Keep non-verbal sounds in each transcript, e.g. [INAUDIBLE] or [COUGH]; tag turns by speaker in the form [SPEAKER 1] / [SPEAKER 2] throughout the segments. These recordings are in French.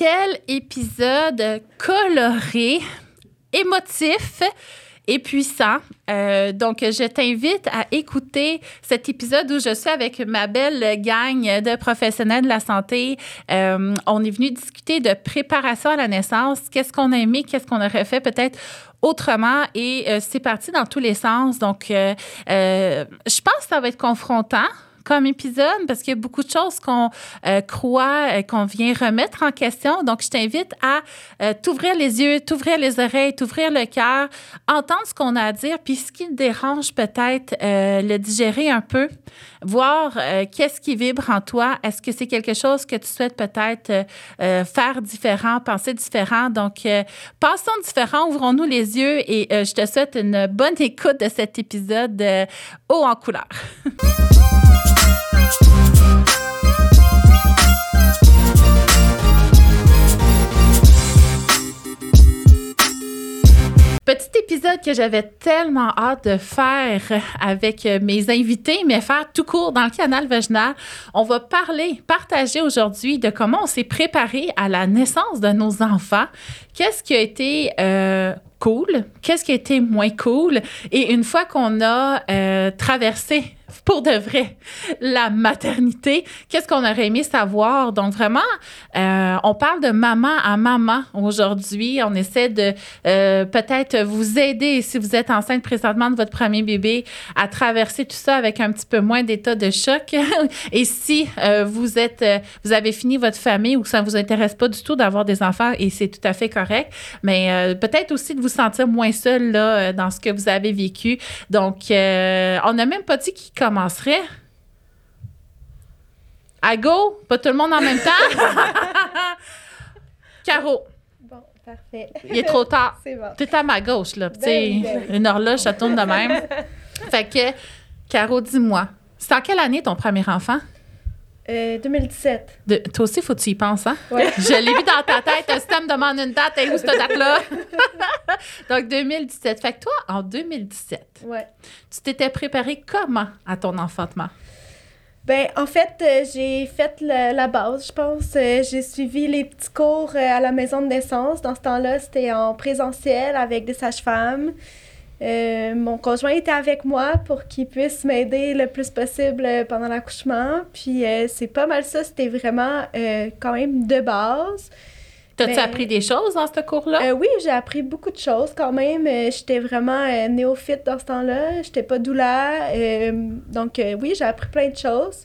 [SPEAKER 1] Quel épisode coloré, émotif et puissant. Euh, donc, je t'invite à écouter cet épisode où je suis avec ma belle gang de professionnels de la santé. Euh, on est venu discuter de préparation à la naissance. Qu'est-ce qu'on a aimé? Qu'est-ce qu'on aurait fait peut-être autrement? Et euh, c'est parti dans tous les sens. Donc, je pense que ça va être confrontant comme épisode parce qu'il y a beaucoup de choses qu'on euh, croit, euh, qu'on vient remettre en question. Donc, je t'invite à euh, t'ouvrir les yeux, t'ouvrir les oreilles, t'ouvrir le cœur, entendre ce qu'on a à dire, puis ce qui te dérange peut-être, le digérer un peu, voir qu'est-ce qui vibre en toi. Est-ce que c'est quelque chose que tu souhaites peut-être faire différent, penser différent? Donc, passons différent, ouvrons-nous les yeux et je te souhaite une bonne écoute de cet épisode haut en couleur. [LAUGHS] Petit épisode que j'avais tellement hâte de faire avec mes invités, mais faire tout court dans le canal vaginal. On va parler, partager aujourd'hui de comment on s'est préparé à la naissance de nos enfants. Qu'est-ce qui a été euh, cool, qu'est-ce qui a été moins cool? Et une fois qu'on a euh, traversé [LAUGHS] pour de vrai la maternité, qu'est-ce qu'on aurait aimé savoir? Donc vraiment, euh, on parle de maman à maman aujourd'hui. On essaie de euh, peut-être vous aider si vous êtes enceinte présentement de votre premier bébé à traverser tout ça avec un petit peu moins d'état de choc. [LAUGHS] Et si vous êtes, vous avez fini votre famille ou que ça ne vous intéresse pas du tout d'avoir des enfants, et c'est tout à fait correct, mais peut-être aussi de vous sentir moins seul là, euh, dans ce que vous avez vécu. Donc, euh, on n'a même pas dit qui commencerait. À go, pas tout le monde en même temps. [LAUGHS] Caro.
[SPEAKER 2] Bon, parfait.
[SPEAKER 1] Il est trop tard. [LAUGHS]
[SPEAKER 2] C'est bon.
[SPEAKER 1] T'es à ma gauche, là.
[SPEAKER 2] Ben ben
[SPEAKER 1] Une horloge, ça tourne de même. [LAUGHS] fait que, Caro, dis-moi, c'est en quelle année ton premier enfant?
[SPEAKER 2] 2017.
[SPEAKER 1] Euh, toi aussi, faut que tu y penses, hein?
[SPEAKER 2] Ouais. [LAUGHS]
[SPEAKER 1] Je l'ai vu dans ta tête. Un système demande une date. Et où cette date-là? [LAUGHS] Donc, 2017. Fait que toi, en 2017,
[SPEAKER 2] ouais.
[SPEAKER 1] tu t'étais préparé comment à ton enfantement?
[SPEAKER 2] Ben, en fait, euh, j'ai fait la base, je pense. Euh, j'ai suivi les petits cours à la maison de naissance. Dans ce temps-là, c'était en présentiel avec des sages-femmes. Euh, mon conjoint était avec moi pour qu'il puisse m'aider le plus possible pendant l'accouchement. Puis euh, c'est pas mal ça, c'était vraiment euh, quand même de base.
[SPEAKER 1] T'as-tu appris des choses dans ce cours-là?
[SPEAKER 2] oui, j'ai appris beaucoup de choses quand même. J'étais vraiment néophyte dans ce temps-là. J'étais pas doula. donc oui, j'ai appris plein de choses.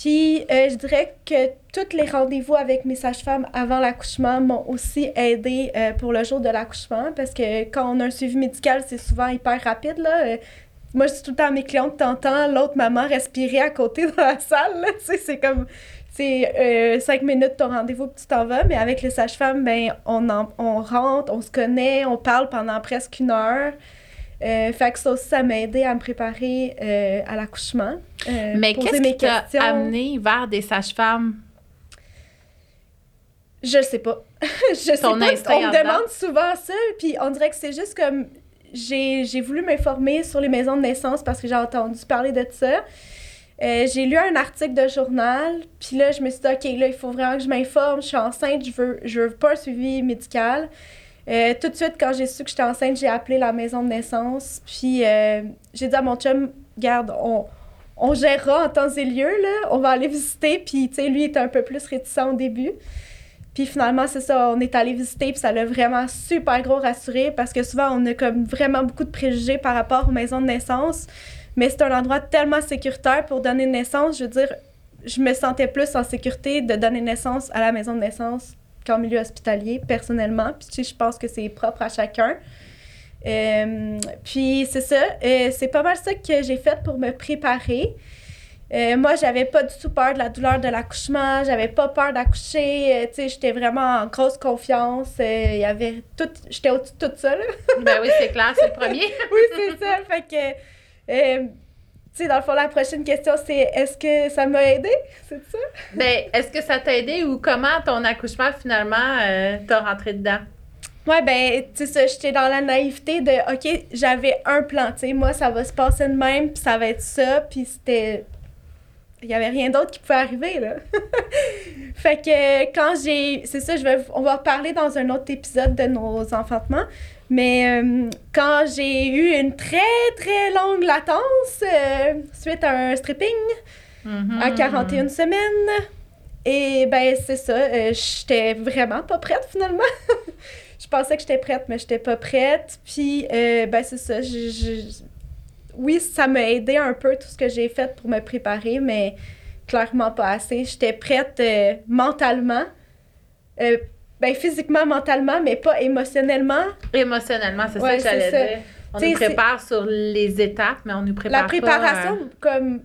[SPEAKER 2] Puis je dirais que tous les rendez-vous avec mes sages-femmes avant l'accouchement m'ont aussi aidé euh, pour le jour de l'accouchement parce que quand on a un suivi médical, c'est souvent hyper rapide. Là. Euh, moi, je dis tout le temps à mes clientes, t'entends l'autre maman respirer à côté dans la salle. C'est comme, c'est euh, cinq minutes ton rendez-vous puis tu t'en vas. Mais avec les sages-femmes, ben, on, on rentre, on se connaît, on parle pendant presque une heure. Euh, fait que ça aussi, ça m'a aidé à me préparer à l'accouchement.
[SPEAKER 1] Mais qu'est-ce qui t'a amené vers des sages-femmes?
[SPEAKER 2] Je sais pas. [LAUGHS] je sais pas. On me demande souvent ça, puis on dirait que c'est juste comme j'ai voulu m'informer sur les maisons de naissance parce que j'ai entendu parler de ça. Euh, j'ai lu un article de journal, puis là, je me suis dit, OK, là, il faut vraiment que je m'informe. Je suis enceinte, je veux, je veux pas un suivi médical. Euh, tout de suite, quand j'ai su que j'étais enceinte, j'ai appelé la maison de naissance. Puis euh, j'ai dit à mon chum, garde, on, on gérera en temps et lieu, là. On va aller visiter. Puis, tu sais, lui, était un peu plus réticent au début. Puis finalement, c'est ça, on est allé visiter, puis ça l'a vraiment super gros rassuré parce que souvent, on a comme vraiment beaucoup de préjugés par rapport aux maisons de naissance. Mais c'est un endroit tellement sécuritaire pour donner naissance. Je veux dire, je me sentais plus en sécurité de donner naissance à la maison de naissance qu'en milieu hospitalier, personnellement. Puis tu sais, je pense que c'est propre à chacun. Euh, puis c'est ça, euh, c'est pas mal ça que j'ai fait pour me préparer. Euh, moi, j'avais pas du tout peur de la douleur de l'accouchement, j'avais pas peur d'accoucher, euh, tu sais, j'étais vraiment en grosse confiance. Euh, il y avait tout, j'étais au-dessus de tout ça, là.
[SPEAKER 1] ben oui, c'est clair, c'est le premier. [LAUGHS]
[SPEAKER 2] oui, c'est ça. Fait que, tu sais, dans le fond, la prochaine question, c'est est-ce que ça m'a aidé? C'est ça?
[SPEAKER 1] ben, est-ce que ça t'a aidé ou comment ton accouchement, finalement, t'a rentré dedans?
[SPEAKER 2] Ouais, ben, tu sais, j'étais dans la naïveté de, OK, j'avais un plan, tu sais, moi, ça va se passer de même, puis ça va être ça, puis c'était il n'y avait rien d'autre qui pouvait arriver, là. [LAUGHS] fait que quand j'ai... C'est ça, je vais, on va parler dans un autre épisode de nos enfantements. Mais euh, quand j'ai eu une très, très longue latence euh, suite à un stripping à 41 mm-hmm. semaines, et ben c'est ça, euh, j'étais vraiment pas prête finalement. [LAUGHS] je pensais que j'étais prête, mais j'étais pas prête. Puis, ben c'est ça, je oui, ça m'a aidé un peu tout ce que j'ai fait pour me préparer, mais clairement pas assez. J'étais prête euh, mentalement. Ben, physiquement, mentalement, mais pas émotionnellement.
[SPEAKER 1] Émotionnellement, c'est ça que j'allais dire. On nous prépare sur les étapes, mais on nous prépare
[SPEAKER 2] La préparation,
[SPEAKER 1] euh,
[SPEAKER 2] comme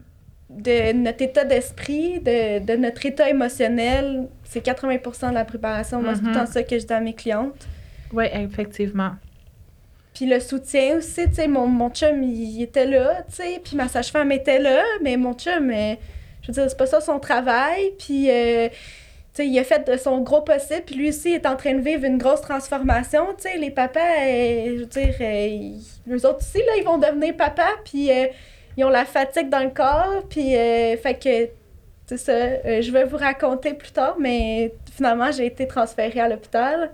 [SPEAKER 2] de notre état d'esprit, de, de, notre état émotionnel, c'est 80% de la préparation. Moi, c'est tout le temps mm-hmm. ça que je dis à mes clientes.
[SPEAKER 1] Oui, effectivement.
[SPEAKER 2] Puis le soutien aussi, tu sais, mon, mon chum, il, était là, tu sais, puis ma sage-femme était là, mais mon chum, euh, je veux dire, c'est pas ça son travail, puis, euh, il a fait de son gros possible, puis lui aussi est en train de vivre une grosse transformation, les papas, euh, je veux dire, eux autres aussi, là, ils vont devenir papas, puis ils ont la fatigue dans le corps, puis, fait que, ça, je vais vous raconter plus tard, mais finalement, j'ai été transférée à l'hôpital.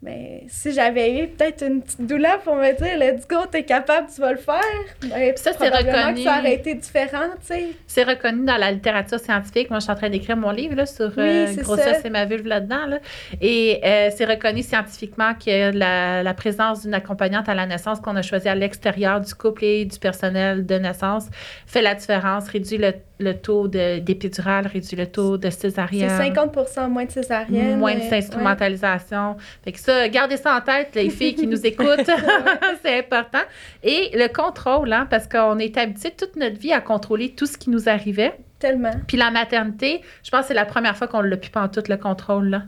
[SPEAKER 2] Mais si j'avais eu peut-être une petite douleur pour me dire, let's go, t'es capable, tu vas le faire, ben, ça, c'est reconnu. ça aurait été différent, tu sais.
[SPEAKER 1] C'est reconnu dans la littérature scientifique. Moi, je suis en train d'écrire mon livre là, sur euh, grossesse et ma vulve là-dedans. Là. Et euh, c'est reconnu scientifiquement que la, la présence d'une accompagnante à la naissance qu'on a choisie à l'extérieur du couple et du personnel de naissance fait la différence, réduit le le taux d'épidural réduit le taux de césarienne.
[SPEAKER 2] C'est 50 moins de césarienne.
[SPEAKER 1] Moins de instrumentalisation. Fait que ça, gardez ça en tête, les filles qui nous écoutent. [LAUGHS] [LAUGHS] c'est important. Et le contrôle, hein, parce qu'on est habitué toute notre vie à contrôler tout ce qui nous arrivait.
[SPEAKER 2] Tellement.
[SPEAKER 1] Puis la maternité, je pense que c'est la première fois qu'on l'a pu en tout le contrôle. Là.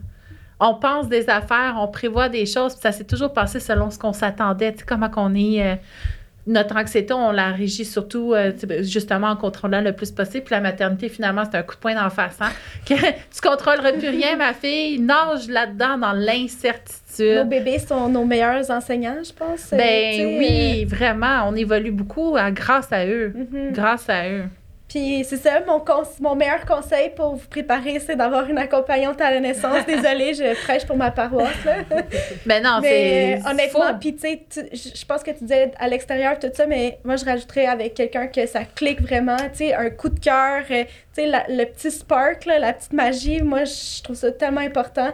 [SPEAKER 1] On pense des affaires, on prévoit des choses, puis ça s'est toujours passé selon ce qu'on s'attendait. Tu sais, comment qu'on est. Euh, notre anxiété, on la régit surtout euh, justement en contrôlant le plus possible. Puis la maternité, finalement, c'est un coup de poing d'en face. Hein? [LAUGHS] Que tu contrôleras plus rien, ma fille. Nage là-dedans dans l'incertitude.
[SPEAKER 2] Nos bébés sont nos meilleurs enseignants, je pense.
[SPEAKER 1] Ben oui, euh, vraiment. On évolue beaucoup grâce à eux. Mm-hmm. Grâce à eux.
[SPEAKER 2] Puis c'est ça, mon, mon meilleur conseil pour vous préparer, c'est d'avoir une accompagnante à la naissance. Désolée, je prêche pour ma paroisse. Là. [LAUGHS]
[SPEAKER 1] Ben non, c'est.
[SPEAKER 2] honnêtement, puis tu sais, je pense que tu disais à l'extérieur tout ça, mais moi je rajouterais avec quelqu'un que ça clique vraiment, tu sais, un coup de cœur, euh, tu sais, le petit spark, là, la petite magie. Moi, je trouve ça tellement important.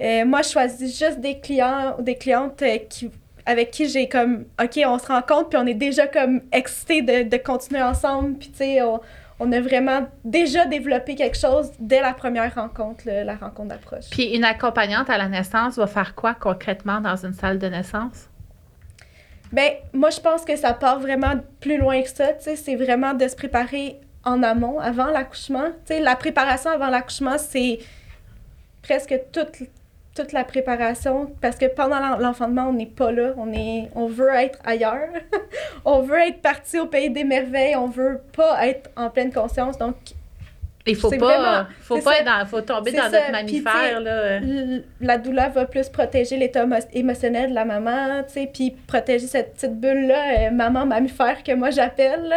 [SPEAKER 2] Euh, moi, je choisis juste des clients ou des clientes euh, qui avec qui j'ai comme, OK, on se rend compte, puis on est déjà comme excités de, de continuer ensemble, puis tu sais, on, on, a vraiment déjà développé quelque chose dès la première rencontre, la rencontre d'approche.
[SPEAKER 1] Puis une accompagnante à la naissance va faire quoi concrètement dans une salle de naissance?
[SPEAKER 2] Ben, moi, je pense que ça part vraiment plus loin que ça, tu sais, c'est vraiment de se préparer en amont, avant l'accouchement. Tu sais, la préparation avant l'accouchement, c'est presque toute toute la préparation parce que pendant l'enfantement, on n'est pas là, on est on veut être ailleurs. [LAUGHS] on veut être parti au pays des merveilles, on veut pas être en pleine conscience. Donc
[SPEAKER 1] il faut pas faut pas être dans, faut tomber dans notre mammifère là.
[SPEAKER 2] La douleur va plus protéger l'état émotionnel de la maman, tu sais, puis protéger cette petite bulle là, euh, maman mammifère que moi j'appelle.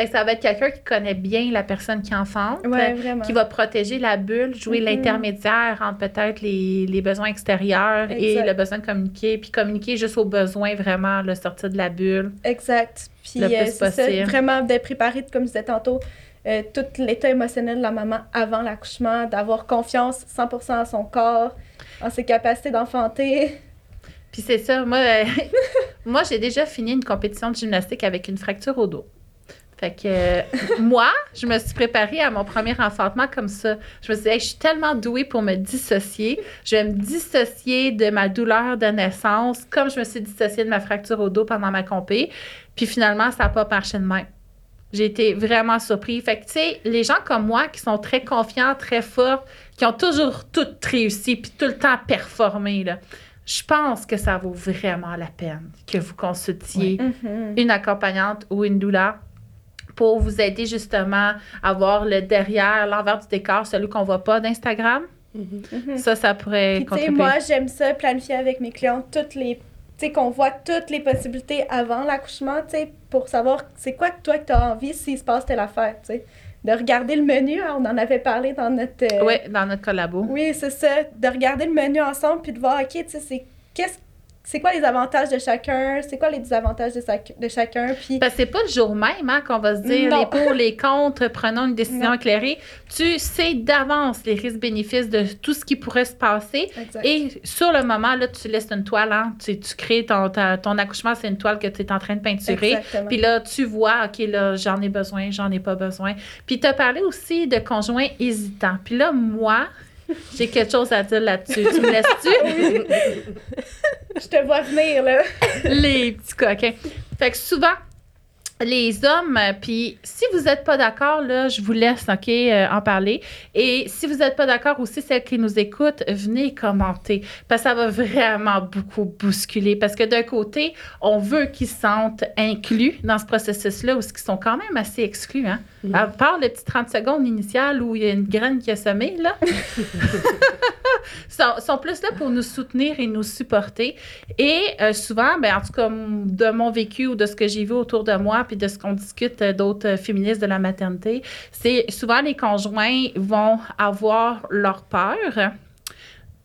[SPEAKER 1] Fait que ça va être quelqu'un qui connaît bien la personne qui enfante, qui va protéger la bulle, jouer mm-hmm. l'intermédiaire entre peut-être les, les, besoins extérieurs et le besoin de communiquer, puis communiquer juste aux besoins vraiment, le sortir de la bulle.
[SPEAKER 2] Exact. Puis euh, c'est ça, vraiment de préparer, comme je disais tantôt, euh, tout l'état émotionnel de la maman avant l'accouchement, d'avoir confiance 100% en son corps, en ses capacités d'enfanter.
[SPEAKER 1] Puis c'est ça, moi, euh, [LAUGHS] moi j'ai déjà fini une compétition de gymnastique avec une fracture au dos. Fait que moi, je me suis préparée à mon premier enfantement comme ça. Je me suis dit, je suis tellement douée pour me dissocier. Je vais me dissocier de ma douleur de naissance, comme je me suis dissociée de ma fracture au dos pendant ma compé. Puis finalement, ça n'a pas marché de même. J'ai été vraiment surpris. Fait que, tu sais, les gens comme moi qui sont très confiants, très forts, qui ont toujours tout réussi, puis tout le temps performé, là, je pense que ça vaut vraiment la peine que vous consultiez mm-hmm. une accompagnante ou une douleur pour vous aider justement à voir le derrière, l'envers du décor, celui qu'on voit pas d'Instagram. Mm-hmm. Ça, ça pourrait
[SPEAKER 2] Puis, Moi, j'aime ça, planifier avec mes clients toutes les... Tu sais, qu'on voit toutes les possibilités avant l'accouchement, tu sais, pour savoir c'est quoi que toi que tu as envie s'il se passe telle affaire, tu sais. de regarder le menu. Hein, on en avait parlé dans notre...
[SPEAKER 1] Euh, oui, dans notre collabo.
[SPEAKER 2] Oui, c'est ça. De regarder le menu ensemble puis de voir, OK, tu sais, c'est qu'est-ce c'est quoi les avantages de chacun, c'est quoi les désavantages de, de chacun? Puis...
[SPEAKER 1] Parce que c'est pas le jour même hein, qu'on va se dire les pour, les contre, prenons une décision éclairée. Tu sais d'avance les risques-bénéfices de tout ce qui pourrait se passer. Et sur le moment, là, tu laisses une toile, hein, tu, tu crées ton, ton accouchement, c'est une toile que tu es en train de peinturer. Puis là, tu vois, OK, là, j'en ai besoin, j'en ai pas besoin. Puis tu as parlé aussi de conjoints hésitants. Puis là, moi, [LAUGHS] j'ai quelque chose à dire là-dessus. Tu me laisses-tu? [LAUGHS]
[SPEAKER 2] Je te vois venir, là. [LAUGHS]
[SPEAKER 1] Les petits coquins. Fait que souvent, les hommes, euh, puis si vous n'êtes pas d'accord, là, je vous laisse, OK, euh, en parler. Et si vous n'êtes pas d'accord aussi, celles qui nous écoutent, venez commenter. Parce que ça va vraiment beaucoup bousculer. Parce que d'un côté, on veut qu'ils se sentent inclus dans ce processus-là, ou qu'ils sont quand même assez exclus, hein? Mm-hmm. À part les petites 30 secondes initiales où il y a une graine qui a semé, là. [LAUGHS] sont, sont, plus là pour nous soutenir et nous supporter. Et euh, souvent, ben, en tout cas, de mon vécu ou de ce que j'ai vu autour de moi, puis de ce qu'on discute euh, d'autres euh, féministes de la maternité, c'est souvent les conjoints vont avoir leur peur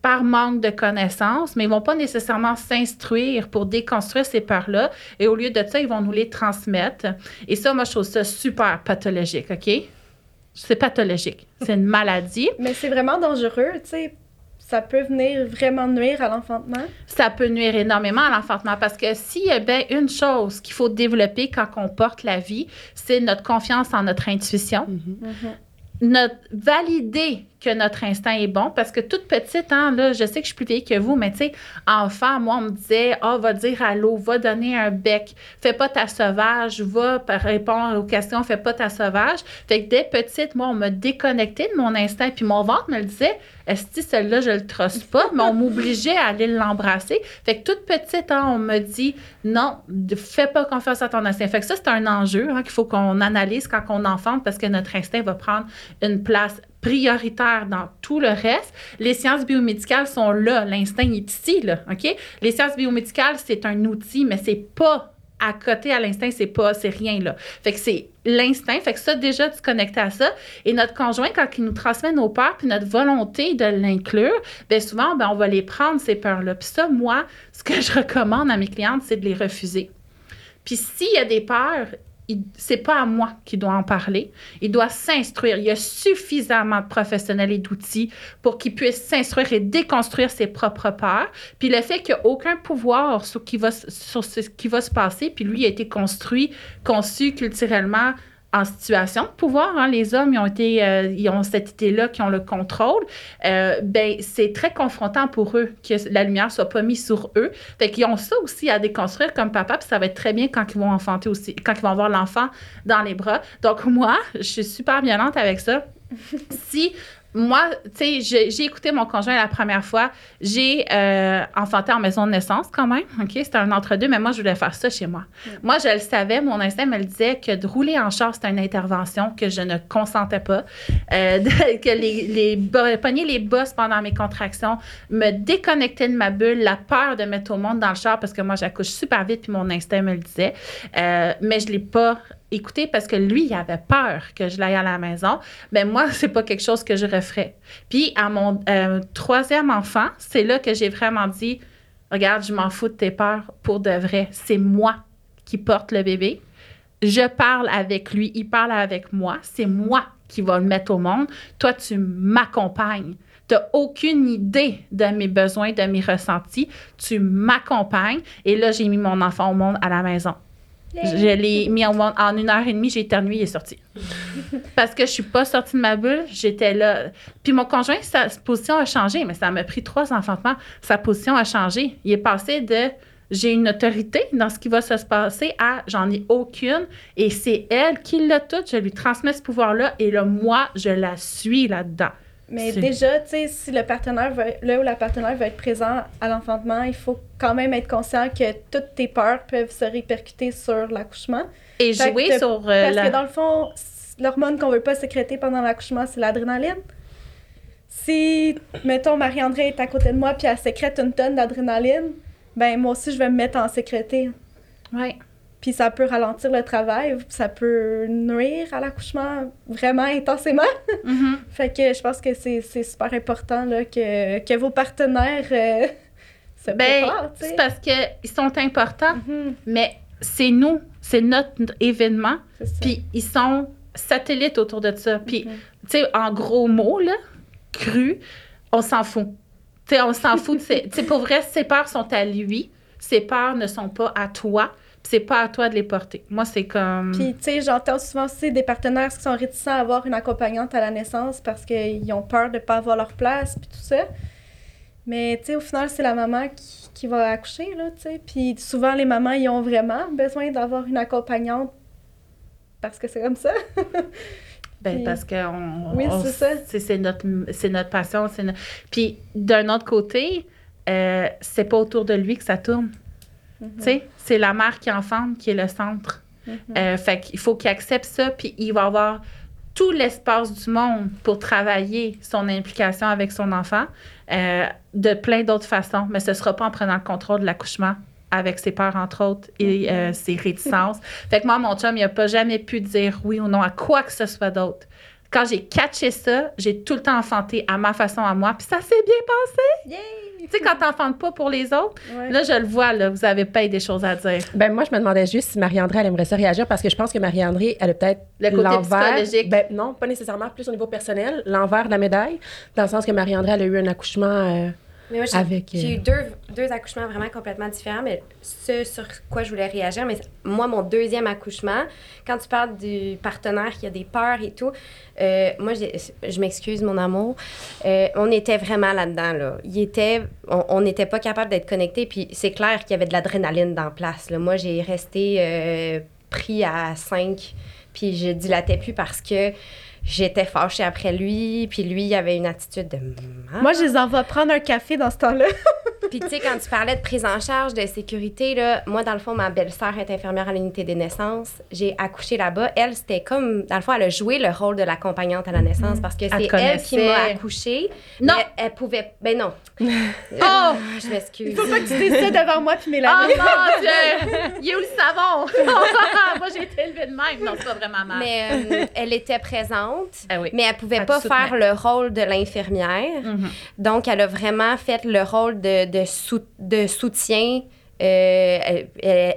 [SPEAKER 1] par manque de connaissances, mais ils vont pas nécessairement s'instruire pour déconstruire ces peurs-là. Et au lieu de ça, ils vont nous les transmettre. Et ça, moi, je trouve ça super pathologique, OK? C'est pathologique. C'est une maladie. [LAUGHS]
[SPEAKER 2] mais c'est vraiment dangereux, tu sais ça peut venir vraiment nuire à l'enfantement?
[SPEAKER 1] Ça peut nuire énormément à l'enfantement parce que s'il y a bien une chose qu'il faut développer quand on porte la vie, c'est notre confiance en notre intuition. Mm-hmm. Notre, valider que notre instinct est bon parce que toute petite, hein, là, je sais que je suis plus vieille que vous, mais tu sais, enfant, moi, on me disait, ah, va dire allô, va donner un bec, fais pas ta sauvage, va répondre aux questions, fais pas ta sauvage. Fait que dès petite, moi, on m'a déconnecté de mon instinct, puis mon ventre me le disait, est-ce que celle-là, je le trosse pas, mais on m'obligeait à aller l'embrasser. Fait que toute petite, hein, on me dit, non, fais pas confiance à ton instinct. Fait que ça, c'est un enjeu hein, qu'il faut qu'on analyse quand on enfante parce que notre instinct va prendre une place prioritaire dans tout le reste. Les sciences biomédicales sont là. L'instinct est ici, là? Les sciences biomédicales, c'est un outil, mais c'est pas à côté à l'instinct, c'est pas, c'est rien, là. Fait que c'est l'instinct. Fait que ça, déjà, tu connectes à ça. Et notre conjoint, quand il nous transmet nos peurs, puis notre volonté de l'inclure, bien souvent, ben, on va les prendre, ces peurs-là. Puis ça, moi, ce que je recommande à mes clientes, c'est de les refuser. Puis s'il y a des peurs, c'est pas à moi qui doit en parler. Il doit s'instruire. Il y a suffisamment de professionnels et d'outils pour qu'il puisse s'instruire et déconstruire ses propres peurs. Puis le fait qu'il n'y a aucun pouvoir sur, qui va, sur ce qui va se passer, puis lui a été construit, conçu culturellement en situation de pouvoir. Hein, les hommes, ils ont, été, euh, ils ont cette idée-là, qui ont le contrôle. Euh, ben, c'est très confrontant pour eux que la lumière soit pas mise sur eux. Fait qu'ils ont ça aussi à déconstruire comme papa, puis ça va être très bien quand ils vont enfanter aussi, quand ils vont avoir l'enfant dans les bras. Donc, moi, je suis super violente avec ça. si moi, tu sais, j'ai écouté mon conjoint la première fois. J'ai euh, enfanté en maison de naissance quand même. OK? C'était un entre-deux, mais moi, je voulais faire ça chez moi. Moi, je le savais, mon instinct me le disait que de rouler en char, c'était une intervention que je ne consentais pas. Euh, [LAUGHS] que les, les pogner les bosses pendant mes contractions, me déconnecter de ma bulle, la peur de mettre au monde dans le char parce que moi, j'accouche super vite, puis mon instinct me le disait. Euh, mais je ne l'ai pas écouter parce que lui, il avait peur que je l'aille à la maison. Mais moi, [LAUGHS] c'est pas quelque chose que je referais. Puis à mon euh, troisième enfant, c'est là que j'ai vraiment dit Regarde, je m'en fous de tes peurs pour de vrai. C'est moi qui porte le bébé. Je parle avec lui, il parle avec moi. C'est moi qui va le mettre au monde. Toi, tu m'accompagnes. Tu n'as aucune idée de mes besoins, de mes ressentis. Tu m'accompagnes. Et là, j'ai mis mon enfant au monde à la maison. Je l'ai mis en, en, une heure et demie, j'ai éternué, il est sorti. Parce que je suis pas sortie de ma bulle, j'étais là. Puis mon conjoint, sa position a changé, mais ça m'a pris trois enfantements. Sa position a changé. Il est passé de j'ai une autorité dans ce qui va se passer à j'en ai aucune et c'est elle qui l'a tout. Je lui transmets ce pouvoir-là et là, moi, je la suis là-dedans.
[SPEAKER 2] Mais déjà, tu sais, si le partenaire veut, là où la partenaire veut être présent à l'enfantement, il faut quand même être conscient que toutes tes peurs peuvent se répercuter sur l'accouchement.
[SPEAKER 1] Et jouer sur.
[SPEAKER 2] Euh, parce que dans le fond, l'hormone qu'on veut pas sécréter pendant l'accouchement, c'est l'adrénaline. Si, mettons, Marie-André est à côté de moi puis elle sécrète une tonne d'adrénaline, ben moi aussi, je vais me mettre en sécréter.
[SPEAKER 1] Oui.
[SPEAKER 2] Puis ça peut ralentir le travail, ça peut nuire à l'accouchement vraiment intensément. Mm-hmm. [LAUGHS] fait que je pense que c'est super important là, que, que vos partenaires euh, [LAUGHS] se ben,
[SPEAKER 1] C'est parce qu'ils sont importants, mm-hmm. mais c'est nous, c'est notre événement. Puis ils sont satellites autour de ça. Puis, mm-hmm. tu sais, en gros mots, là, cru, on s'en fout. Tu sais, on s'en fout. [LAUGHS] Tu sais, pour vrai, ses peurs sont à lui. Ses peurs ne sont pas à toi c'est pas à toi de les porter. Moi, c'est comme.
[SPEAKER 2] Puis, tu sais, j'entends souvent aussi des partenaires qui sont réticents à avoir une accompagnante à la naissance parce qu'ils ont peur de pas avoir leur place, puis tout ça. Mais, tu sais, au final, c'est la maman qui, qui, va accoucher, là, tu sais. Puis, souvent, les mamans, ils ont vraiment besoin d'avoir une accompagnante parce que c'est comme ça. [LAUGHS]
[SPEAKER 1] ben, parce que on, oui, c'est ça. C'est notre, notre passion. Puis, d'un autre côté, euh, c'est pas autour de lui que ça tourne. Tu sais, c'est la mère qui enfante qui est le centre. Mm-hmm. Euh, fait qu'il faut qu'il accepte ça, puis il va avoir tout l'espace du monde pour travailler son implication avec son enfant euh, de plein d'autres façons, mais ce ne sera pas en prenant le contrôle de l'accouchement avec ses peurs, entre autres, et euh, mm-hmm. ses réticences. [LAUGHS] fait que moi, mon chum, il n'a pas jamais pu dire oui ou non à quoi que ce soit d'autre quand j'ai catché ça, j'ai tout le temps enfanté à ma façon à moi, puis ça s'est bien passé. Tu sais, quand t'enfantes pas pour les autres, là, je le vois, là, vous avez pas des choses à dire.
[SPEAKER 3] Ben moi, je me demandais juste si Marie-André, elle aimerait ça réagir parce que je pense que Marie-André, elle a peut-être
[SPEAKER 1] le côté psychologique.
[SPEAKER 3] Ben non, pas nécessairement, plus au niveau personnel, l'envers de la médaille, dans le sens que Marie-André, elle a eu un accouchement... Euh,
[SPEAKER 4] mais moi, j'ai eu euh, deux, deux, accouchements vraiment complètement différents, mais ce sur quoi je voulais réagir, mais moi, mon deuxième accouchement, quand tu parles du partenaire qui a des peurs et tout, euh, moi, je m'excuse, mon amour, euh, on était vraiment là-dedans, là. Il était, on n'était pas capable d'être connectés, puis c'est clair qu'il y avait de l'adrénaline dans place, là. Moi, j'ai resté pris à 5, puis je dilatais plus parce que j'étais fâchée après lui, puis lui, il avait une attitude de
[SPEAKER 2] Moi, je les envoie prendre un café dans ce temps-là. [LAUGHS]
[SPEAKER 4] puis tu sais, quand tu parlais de prise en charge, de sécurité, là, moi, dans le fond, ma belle-sœur est infirmière à l'unité des naissances. J'ai accouché là-bas. Elle, c'était comme, dans le fond, elle a joué le rôle de l'accompagnante à la naissance parce que c'est elle qui m'a accouchée. Non. Elle, pouvait. Ben non. [LAUGHS]
[SPEAKER 2] oh! Je m'excuse. Il faut pas que tu décides devant moi puis Mélanie.
[SPEAKER 1] Oh mon [LAUGHS] Dieu! Il est où le savon? moi, j'ai été élevée de même. Non, c'est pas vraiment mal.
[SPEAKER 4] Mais euh, elle était présente. Ah mais elle pouvait pas faire le rôle de l'infirmière. Mhm. Donc, elle a vraiment fait le rôle de, de, de soutien euh,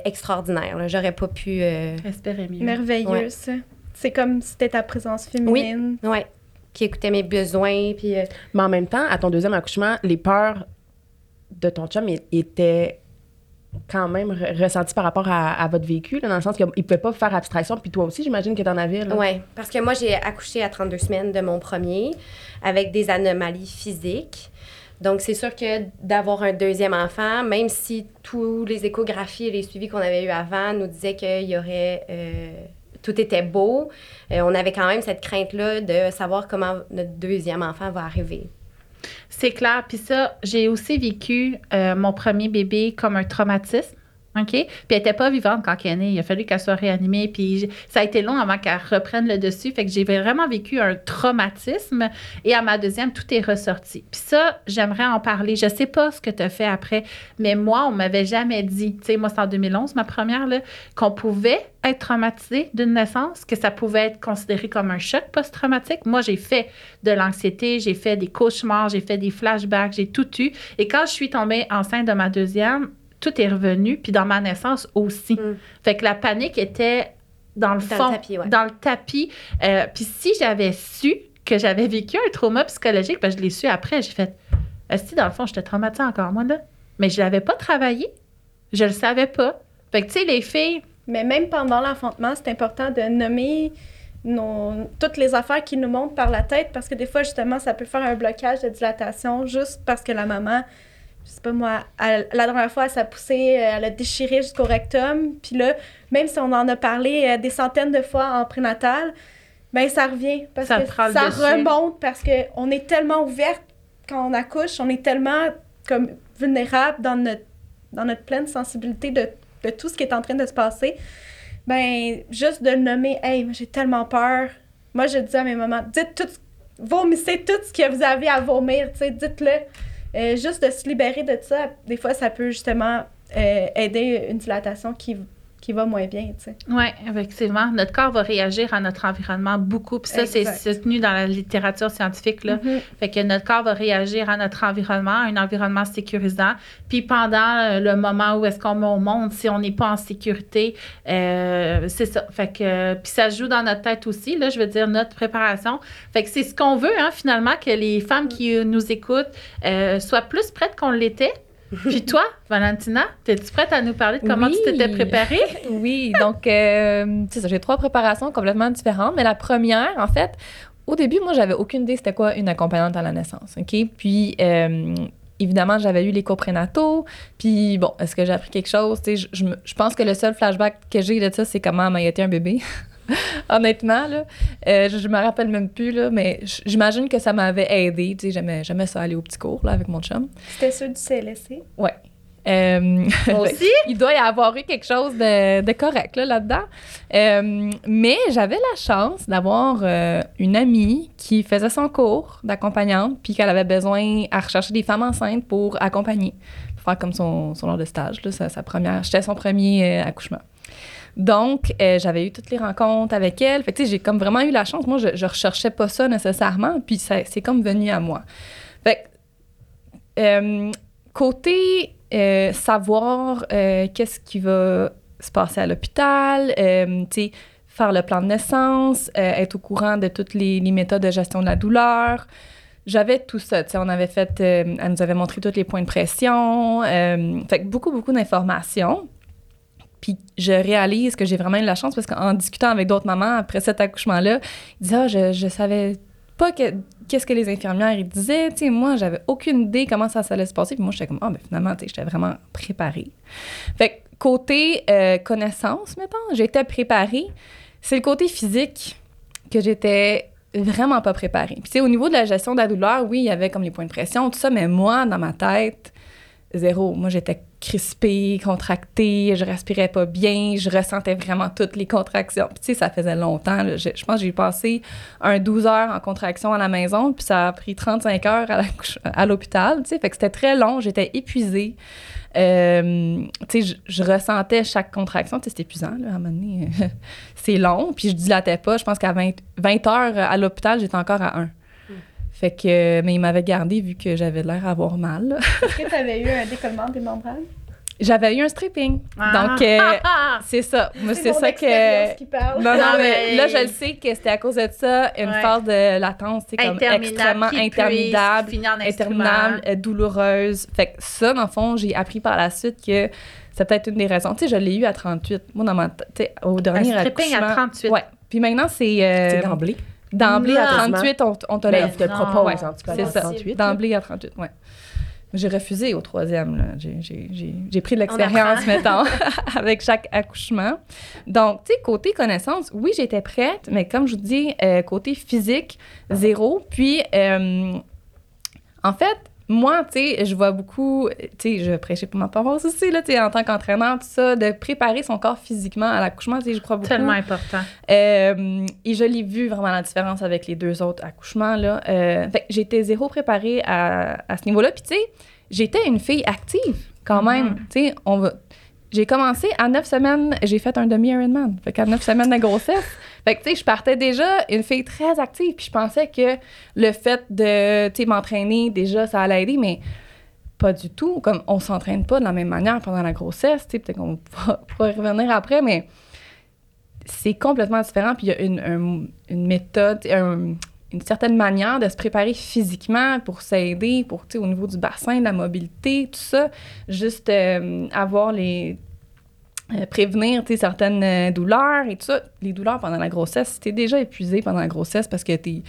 [SPEAKER 4] extraordinaire. J'aurais pas pu... Euh,
[SPEAKER 1] Espérer mieux.
[SPEAKER 2] Merveilleux, C'est comme si c'était ta présence féminine.
[SPEAKER 4] Oui, ouais. qui écoutait mes besoins. Puis, euh,
[SPEAKER 3] Mais en même temps, à ton deuxième accouchement, les peurs de ton chum étaient quand même ressenti par rapport à, votre vécu, dans le sens qu'il ne pouvait pas faire abstraction. Puis toi aussi, j'imagine que tu en avais.
[SPEAKER 4] Oui, parce que moi, j'ai accouché à 32 semaines de mon premier avec des anomalies physiques. Donc, c'est sûr que d'avoir un deuxième enfant, même si tous les échographies et les suivis qu'on avait eu avant nous disaient qu'il y aurait. Euh, tout était beau, euh, on avait quand même cette crainte-là de savoir comment notre deuxième enfant va arriver.
[SPEAKER 1] C'est clair. Puis ça, j'ai aussi vécu euh, mon premier bébé comme un traumatisme. OK? Puis elle n'était pas vivante quand elle est née. Il a fallu qu'elle soit réanimée. Puis ça a été long avant qu'elle reprenne le dessus. Fait que j'ai vraiment vécu un traumatisme. Et à ma deuxième, tout est ressorti. Puis ça, j'aimerais en parler. Je sais pas ce que tu as fait après, mais moi, on m'avait jamais dit, tu sais, moi, c'est en 2011, ma première, qu'on pouvait être traumatisé d'une naissance, que ça pouvait être considéré comme un choc post-traumatique. Moi, j'ai fait de l'anxiété, j'ai fait des cauchemars, j'ai fait des flashbacks, j'ai tout eu. Et quand je suis tombée enceinte de ma deuxième, tout est revenu, puis dans ma naissance aussi. Mm. Fait que la panique était dans le fond, dans le tapis. Euh, puis si j'avais su que j'avais vécu un trauma psychologique, ben je l'ai su après, j'ai fait, si dans le fond, j'étais traumatisée encore, moi, là. Mais je l'avais pas travaillé. Je le savais pas. Fait que, tu sais, les filles...
[SPEAKER 2] Mais même pendant l'enfantement, c'est important de nommer nos, toutes les affaires qui nous montent par la tête parce que des fois, justement, ça peut faire un blocage de dilatation juste parce que la maman je sais pas moi, la dernière fois, elle s'est poussée, euh, elle a déchiré jusqu'au rectum. Puis là, même si on en a parlé euh, des centaines de fois en prénatal, ben ça revient. Parce ça que ça remonte parce qu'on est tellement ouverte quand on accouche, on est tellement comme vulnérable dans notre, dans notre pleine sensibilité de, de tout ce qui est en train de se passer. Ben, juste de nommer, hey, j'ai tellement peur. Moi, je dis à mes mamans, dites tout, vomissez tout ce que vous avez à vomir, tu sais, dites-le. Euh, juste de se libérer de ça, des fois, ça peut justement euh, aider une dilatation qui, qui va moins bien, tu sais.
[SPEAKER 1] Oui, effectivement. Notre corps va réagir à notre environnement beaucoup. Puis ça, c'est soutenu dans la littérature scientifique. Là. Mm-hmm. Fait que notre corps va réagir à notre environnement, un environnement sécurisant. Puis pendant euh, le moment où est-ce qu'on monte, si on n'est pas en sécurité, euh, c'est ça. Fait que, puis ça joue dans notre tête aussi, là, je veux dire, notre préparation. Fait que c'est ce qu'on veut, hein, finalement, que les femmes qui nous écoutent euh, soient plus prêtes qu'on l'était. [LAUGHS] Puis toi, Valentina, es-tu prête à nous parler de comment tu t'étais préparée? [LAUGHS]
[SPEAKER 5] oui, donc, euh, ça, j'ai trois préparations complètement différentes. Mais la première, en fait, au début, moi, j'avais aucune idée c'était quoi une accompagnante à la naissance, OK? Puis, euh, évidemment, j'avais eu les cours prénataux. Puis, bon, est-ce que j'ai appris quelque chose? Je, je, je, pense que le seul flashback que j'ai de ça, c'est comment m'a été un bébé. [LAUGHS] [LAUGHS] Honnêtement, là, euh, je, me rappelle même plus, là, mais j'imagine que ça m'avait aidé. J'aimais, j'aimais ça aller au petit cours là, avec mon chum.
[SPEAKER 2] C'était ceux du CLSC?
[SPEAKER 5] Ouais. Euh, [LAUGHS] aussi? il doit y avoir eu quelque chose de, de correct là, là-dedans. Euh, mais j'avais la chance d'avoir une amie qui faisait son cours d'accompagnante, puis qu'elle avait besoin à rechercher des femmes enceintes pour accompagner, pour faire comme son, son de stage. Là, sa, sa première, j'étais son premier accouchement. Donc, euh, j'avais eu toutes les rencontres avec elle. Fait que, j'ai comme vraiment eu la chance. Moi, je, je recherchais pas ça nécessairement, puis c'est comme venu à moi. Fait que, euh, côté euh, savoir qu'est-ce qui va se passer à l'hôpital, tu sais, faire le plan de naissance, être au courant de toutes les, les, méthodes de gestion de la douleur. J'avais tout ça, tu sais, on avait fait, elle nous avait montré tous les points de pression, fait que beaucoup, beaucoup d'informations. Puis je réalise que j'ai vraiment eu la chance parce qu'en discutant avec d'autres mamans après cet accouchement-là, ils disaient Ah, je, savais pas qu'est-ce que les infirmières disaient. Tu moi, j'avais aucune idée comment ça, allait se passer. Puis moi, j'étais comme Ah, ben finalement, j'étais vraiment préparée. Fait que côté euh, connaissance, mettons, j'étais préparée. C'est le côté physique que j'étais vraiment pas préparée. Puis, au niveau de la gestion de la douleur, oui, il y avait comme les points de pression, tout ça, mais moi, dans ma tête, zéro. Moi, j'étais crispée, contractée, je respirais pas bien, je ressentais vraiment toutes les contractions. Puis, tu sais, ça faisait longtemps. Je, pense que j'ai passé un 12 heures en contraction à la maison, puis ça a pris 35 heures à l'hôpital, tu sais. C'était très long, j'étais épuisée. Euh, tu sais, je, ressentais chaque contraction. Tu sais, c'était épuisant, là, à un moment donné. [LAUGHS] c'est long, puis je dilatais pas. Je pense qu'à 20, 20 heures à l'hôpital, j'étais encore à 1. Fait que, mais il m'avait gardé vu que j'avais l'air d'avoir mal. [LAUGHS]
[SPEAKER 2] Est-ce que tu avais eu un décollement des membranes?
[SPEAKER 5] J'avais eu un stripping. Ah. Donc, euh, [LAUGHS] c'est ça. c'est ça que.
[SPEAKER 2] Qui parle.
[SPEAKER 5] Non, non, mais là, je le sais que c'était à cause de ça, une phase de latence, c'est comme extrêmement interminable, interminable, euh, douloureuse. Fait que ça, dans le fond, j'ai appris par la suite que c'est peut-être une des raisons. Tu sais, je l'ai eu à 38. Moi, dans ma, au dernier
[SPEAKER 1] un stripping à 38.
[SPEAKER 5] Ouais. Puis maintenant, c'est.
[SPEAKER 3] Euh, c'est d'emblée.
[SPEAKER 5] D'emblée à 38, on, on te
[SPEAKER 3] l'a. te propose
[SPEAKER 5] C'est ça. D'emblée à 38, oui. J'ai refusé au troisième. J'ai pris de l'expérience, mettons, [LAUGHS] avec chaque accouchement. Donc, tu sais, côté connaissance, oui, j'étais prête, mais comme je vous dis, euh, côté physique, zéro. Puis, euh, en fait, moi, tu sais, je vois beaucoup, tu sais, je prêchais pour ma paroisse aussi, là, tu sais, en tant qu'entraîneur, tout ça, de préparer son corps physiquement à l'accouchement, tu sais, je crois beaucoup.
[SPEAKER 1] Tellement important.
[SPEAKER 5] Euh, et je l'ai vu vraiment la différence avec les deux autres accouchements, là. Euh, fait j'étais zéro préparée à, à ce niveau-là. Puis, tu sais, j'étais une fille active quand même. Mm-hmm. Tu sais, on va j'ai commencé à neuf semaines, j'ai fait un demi-Ironman. Fait qu'à neuf semaines de grossesse. Fait que, tu sais, je partais déjà une fille très active. Puis je pensais que le fait de, tu sais, m'entraîner, déjà, ça allait aider, mais pas du tout. Comme on s'entraîne pas de la même manière pendant la grossesse, tu sais, peut-être qu'on [LAUGHS] pourra revenir après, mais c'est complètement différent. Puis il y a une, une méthode, une certaine manière de se préparer physiquement pour s'aider, pour, au niveau du bassin, de la mobilité, tout ça. Juste euh, avoir les... Euh, prévenir, certaines euh, douleurs et tout ça. Les douleurs pendant la grossesse, si t'es déjà épuisé pendant la grossesse parce que t'es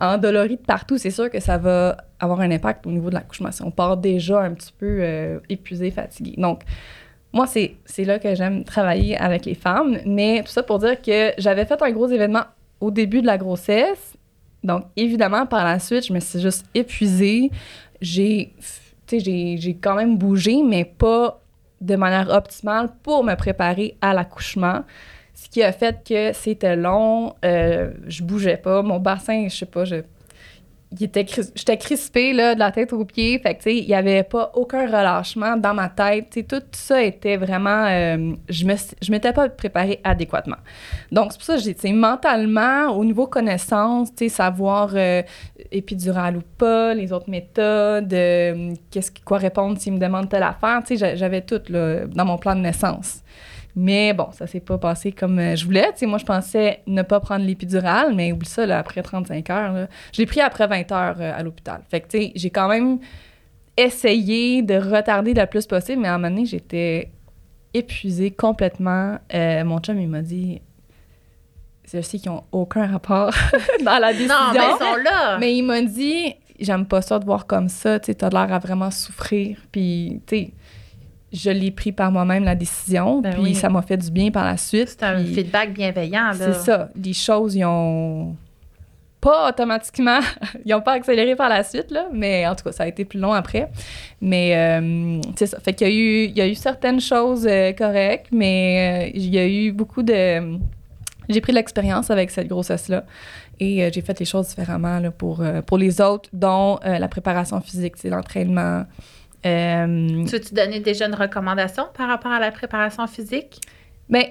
[SPEAKER 5] endolori de partout, c'est sûr que ça va avoir un impact au niveau de l'accouchement. Si on part déjà un petit peu épuisé, fatigué. Donc, moi, c'est là que j'aime travailler avec les femmes. Mais tout ça pour dire que j'avais fait un gros événement au début de la grossesse donc, évidemment, par la suite, je me suis juste épuisée. J'ai quand même bougé, mais pas de manière optimale pour me préparer à l'accouchement. Ce qui a fait que c'était long, euh, je bougeais pas, mon bassin, je sais pas, je, j'étais crispée là, de la tête aux pieds. Fait que, il n'y avait pas aucun relâchement dans ma tête. tout ça était vraiment. Euh, je ne m'étais pas préparée adéquatement. Donc, c'est pour ça que j'ai, mentalement, au niveau connaissance, savoir euh, épidural ou pas, les autres méthodes, euh, qu'est-ce, quoi répondre s'ils me demandent telle affaire, j'avais tout là, dans mon plan de naissance. Mais bon, ça s'est pas passé comme euh, je voulais. moi, je pensais ne pas prendre l'épidurale, mais oublie ça, là, après 35 heures. je l'ai pris après 20 heures euh, à l'hôpital. Fait que, tu sais, j'ai quand même essayé de retarder le plus possible, mais à un moment donné, j'étais épuisée complètement. Euh, mon chum, il m'a dit sais qu'ils n'ont aucun rapport [LAUGHS] dans la décision. Non,
[SPEAKER 1] mais ils sont là.
[SPEAKER 5] Mais il m'a dit j'aime pas ça de voir comme ça, tu as l'air à vraiment souffrir. Puis, tu sais, je l'ai pris par moi-même la décision, ben puis ça m'a fait du bien par la suite.
[SPEAKER 1] C'est un feedback bienveillant.
[SPEAKER 5] C'est ça. Les choses, ils ont pas automatiquement, [LAUGHS] ils ont pas accéléré par la suite, là, mais en tout cas, ça a été plus long après. Mais euh, c'est ça. Fait qu'il y a eu, il y a eu certaines choses euh, correctes, mais euh, il y a eu beaucoup de... J'ai pris de l'expérience avec cette grossesse-là et j'ai fait les choses différemment là, pour, pour les autres, dont la préparation physique, l'entraînement,
[SPEAKER 1] euh, tu veux-tu donner déjà une recommandation par rapport à la préparation physique?
[SPEAKER 5] Bien,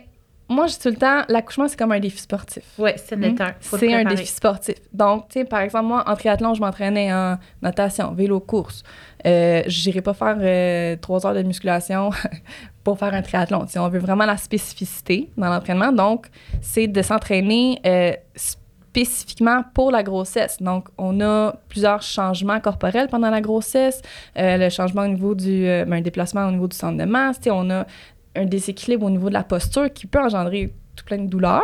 [SPEAKER 5] moi, je dis tout le temps, l'accouchement, c'est comme un défi sportif.
[SPEAKER 1] Oui, c'est
[SPEAKER 5] un. C'est un défi sportif. Donc, tu sais, par exemple, moi, en triathlon, je m'entraînais en natation, vélo, course. Euh, je n'irai pas faire euh, trois heures de musculation [LAUGHS] pour faire un triathlon. on veut vraiment la spécificité dans l'entraînement. Donc, c'est de s'entraîner euh, spécifiquement pour la grossesse. Donc, on a plusieurs changements corporels pendant la grossesse, euh, le changement au niveau du euh, ben, un déplacement au niveau du centre de masse, on a un déséquilibre au niveau de la posture qui peut engendrer tout plein de douleurs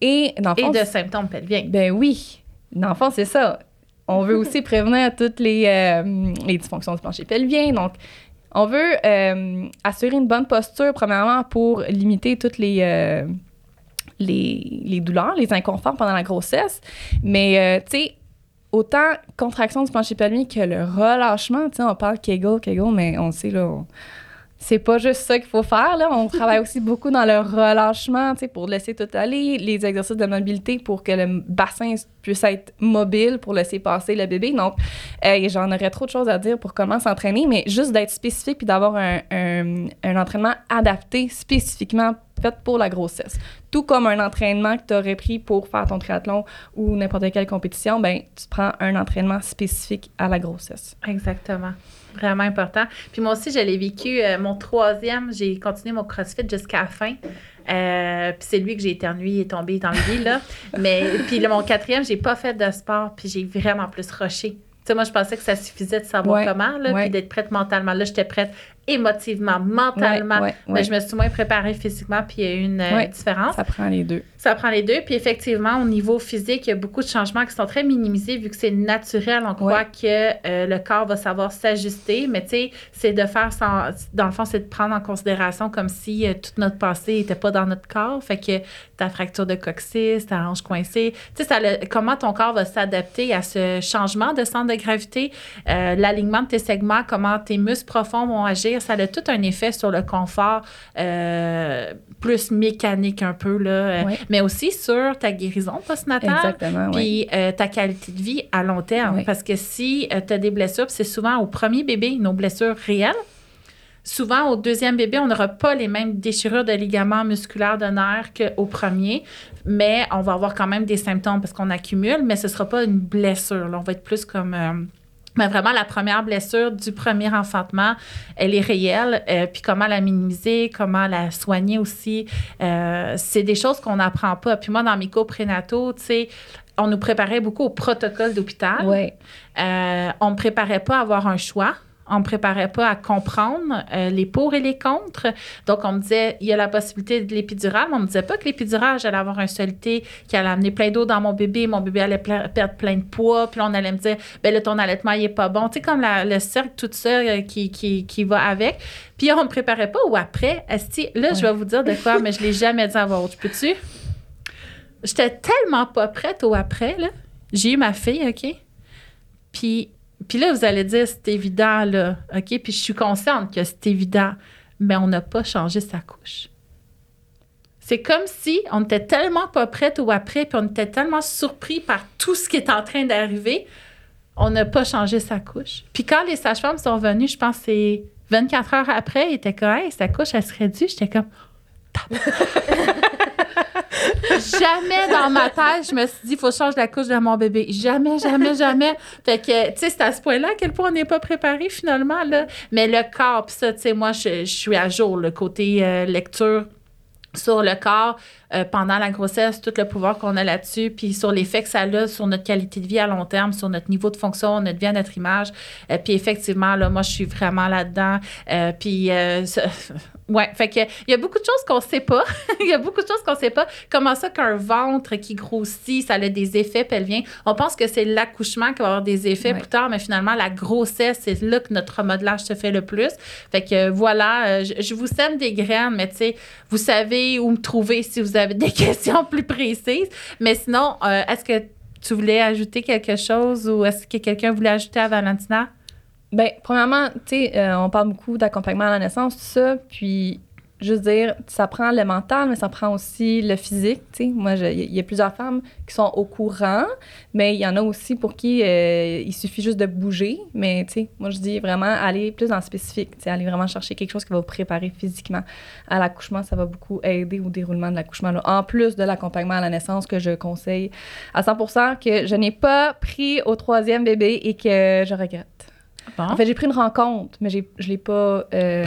[SPEAKER 1] et et de symptômes pelviens.
[SPEAKER 5] Ben oui, dans c'est ça. On veut aussi [LAUGHS] prévenir toutes les, euh, les dysfonctions du plancher pelvien. Donc, on veut assurer une bonne posture, premièrement, pour limiter toutes les, les, les, douleurs, les inconforts pendant la grossesse. Mais, euh, tu sais, autant contraction du plancher pelvien que le relâchement, tu sais, on parle Kegel, Kegel, mais on sait, là, c'est pas juste ça qu'il faut faire. Là. On travaille aussi beaucoup dans le relâchement pour laisser tout aller, les exercices de mobilité pour que le bassin puisse être mobile pour laisser passer le bébé. Donc, j'en aurais trop de choses à dire pour comment s'entraîner, mais juste d'être spécifique puis d'avoir un, un, entraînement adapté spécifiquement fait pour la grossesse. Tout comme un entraînement que tu aurais pris pour faire ton triathlon ou n'importe quelle compétition, ben tu prends un entraînement spécifique à la grossesse.
[SPEAKER 1] Exactement. Vraiment important. Puis moi aussi, je l'ai vécu. Euh, mon troisième, j'ai continué mon CrossFit jusqu'à la fin. Euh, puis c'est lui que j'ai éternué et tombé dans le lit, là. Mais puis mon quatrième, j'ai pas fait de sport, puis j'ai vraiment plus rushé. Tu sais, moi, je pensais que ça suffisait de savoir comment, là, puis d'être prête mentalement. Là, j'étais prête émotivement, mentalement. mais je me suis moins préparée physiquement, puis il y a eu une euh, différence.
[SPEAKER 5] Ça prend les deux.
[SPEAKER 1] Ça prend les deux. Puis effectivement, au niveau physique, il y a beaucoup de changements qui sont très minimisés vu que c'est naturel. On croit que euh, le corps va savoir s'ajuster, mais tu sais, c'est de faire sans. Dans le fond, c'est de prendre en considération comme si euh, toute notre passé n'était pas dans notre corps. Fait que ta fracture de coccyx, ta hanche coincée, tu sais, comment ton corps va s'adapter à ce changement de centre de gravité, l'alignement de tes segments, comment tes muscles profonds vont agir ça a tout un effet sur le confort euh, plus mécanique un peu, là, euh, mais aussi sur ta guérison postnatale. Exactement, Puis euh, ta qualité de vie à long terme. Parce que si tu as des blessures, c'est souvent au premier bébé, nos blessures réelles. Souvent, au deuxième bébé, on n'aura pas les mêmes déchirures de ligaments musculaires de nerfs qu'au premier, mais on va avoir quand même des symptômes parce qu'on accumule, mais ce ne sera pas une blessure. Là. On va être plus comme mais vraiment, la première blessure du premier enfantement, elle est réelle. Euh, puis comment la minimiser, comment la soigner aussi, euh, c'est des choses qu'on n'apprend pas. Puis moi, dans mes cours prénataux, tu sais, on nous préparait beaucoup au protocole d'hôpital.
[SPEAKER 5] Ouais.
[SPEAKER 1] Euh, on ne préparait pas à avoir un choix on ne préparait pas à comprendre euh, les pour et les contre. Donc, on me disait, il y a la possibilité de l'épidurale, mais on me disait pas que l'épidurale, j'allais avoir un solité qui allait amener plein d'eau dans mon bébé, mon bébé allait perdre plein de poids, puis là, on allait me dire, ben là, ton allaitement, il n'est pas bon. Tu sais, comme le cercle tout ça euh, qui, qui, va avec. Puis, on me préparait pas ou après. Là, je vais vous dire de quoi, mais je l'ai jamais dit à. Peux-tu? J'étais tellement pas prête au après, là. J'ai eu ma fille, OK? Puis puis là, vous allez dire, c'est évident, là. OK? Puis je suis consciente que c'est évident, mais on n'a pas changé sa couche. C'est comme si on était tellement pas prête ou après, puis on était tellement surpris par tout ce qui est en train d'arriver on n'a pas changé sa couche. Puis quand les sages-femmes sont venues, je pense que c'est 24 heures après, il était comme, hey, sa couche, elle serait due. J'étais comme, [LAUGHS] jamais dans ma tête, je me suis dit, il faut changer la couche de mon bébé. Jamais, jamais, jamais. Fait que, tu sais, c'est à ce point-là à quel point on n'est pas préparé finalement, là. Mais le corps, pis ça, tu sais, moi, je, suis à jour, le côté euh, lecture sur le corps euh, pendant la grossesse, tout le pouvoir qu'on a là-dessus, puis sur l'effet que ça a sur notre qualité de vie à long terme, sur notre niveau de fonction, notre vie, notre image. Euh, puis effectivement, là, moi, je suis vraiment là-dedans. Euh, puis, [LAUGHS] ouais, fait que il y a beaucoup de choses qu'on sait pas. [LAUGHS] Il y a beaucoup de choses qu'on sait pas. Comment ça qu'un ventre qui grossit, ça a des effets pelviens? On pense que c'est l'accouchement qui va avoir des effets plus tard, mais finalement, la grossesse, c'est là que notre remodelage se fait le plus. Fait que voilà, je, je vous sème des graines, mais tu sais, vous savez où me trouver si vous avez des [LAUGHS] questions plus précises. Mais sinon, euh, est-ce que tu voulais ajouter quelque chose ou est-ce que quelqu'un voulait ajouter à Valentina?
[SPEAKER 5] Bien, premièrement, tu sais, euh, on parle beaucoup d'accompagnement à la naissance, tout ça. Puis juste dire, ça prend le mental, mais ça prend aussi le physique. Tu sais. Moi, il y a plusieurs femmes qui sont au courant, mais il y en a aussi pour qui euh, il suffit juste de bouger. Mais moi, je dis vraiment aller plus dans le spécifique, aller vraiment chercher quelque chose qui va vous préparer physiquement à l'accouchement. Ça va beaucoup aider au déroulement de l'accouchement. En plus de l'accompagnement à la naissance que je conseille à 100% que je n'ai pas pris au troisième bébé et que je regrette. En fait, j'ai pris une rencontre, mais je ne l'ai pas euh,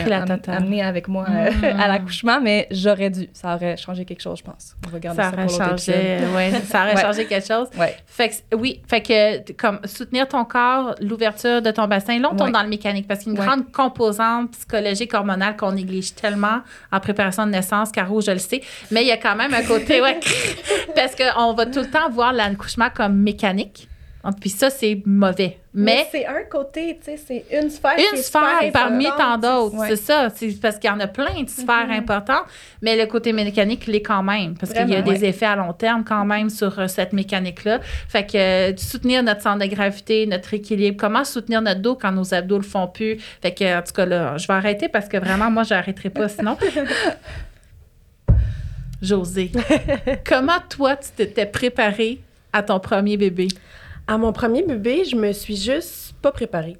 [SPEAKER 5] amené avec moi euh, à l'accouchement, mais j'aurais dû. Ça aurait changé quelque chose, je pense.
[SPEAKER 1] On va ça, ça aurait changé, ouais, ça aurait changé quelque chose.
[SPEAKER 5] Ouais.
[SPEAKER 1] Fait que, oui, fait que comme soutenir ton corps, l'ouverture de ton bassin, là, on tombe dans le mécanique parce qu'il y a une grande composante psychologique, hormonale qu'on néglige tellement en préparation de naissance, Caro, je le sais. Mais il y a quand même un côté, ouais, [LAUGHS] parce qu'on va tout le temps voir l'accouchement comme mécanique. Ah, puis ça, c'est mauvais. Mais,
[SPEAKER 2] c'est un côté, tu sais, c'est une sphère.
[SPEAKER 1] Une sphère parmi tant d'autres, c'est ça. C'est parce qu'il y en a plein de sphères mm-hmm. importantes, mais le côté mécanique l'est quand même, parce qu'il y a des effets à long terme quand même sur euh, cette mécanique-là. Fait que euh, soutenir notre centre de gravité, notre équilibre, comment soutenir notre dos quand nos abdos le font plus. Fait que, en tout cas, là, je vais arrêter parce que vraiment, moi, j'arrêterai pas sinon. [LAUGHS] José, comment toi, tu t'étais préparée à ton premier bébé?
[SPEAKER 3] À mon premier bébé, je me suis juste pas préparée.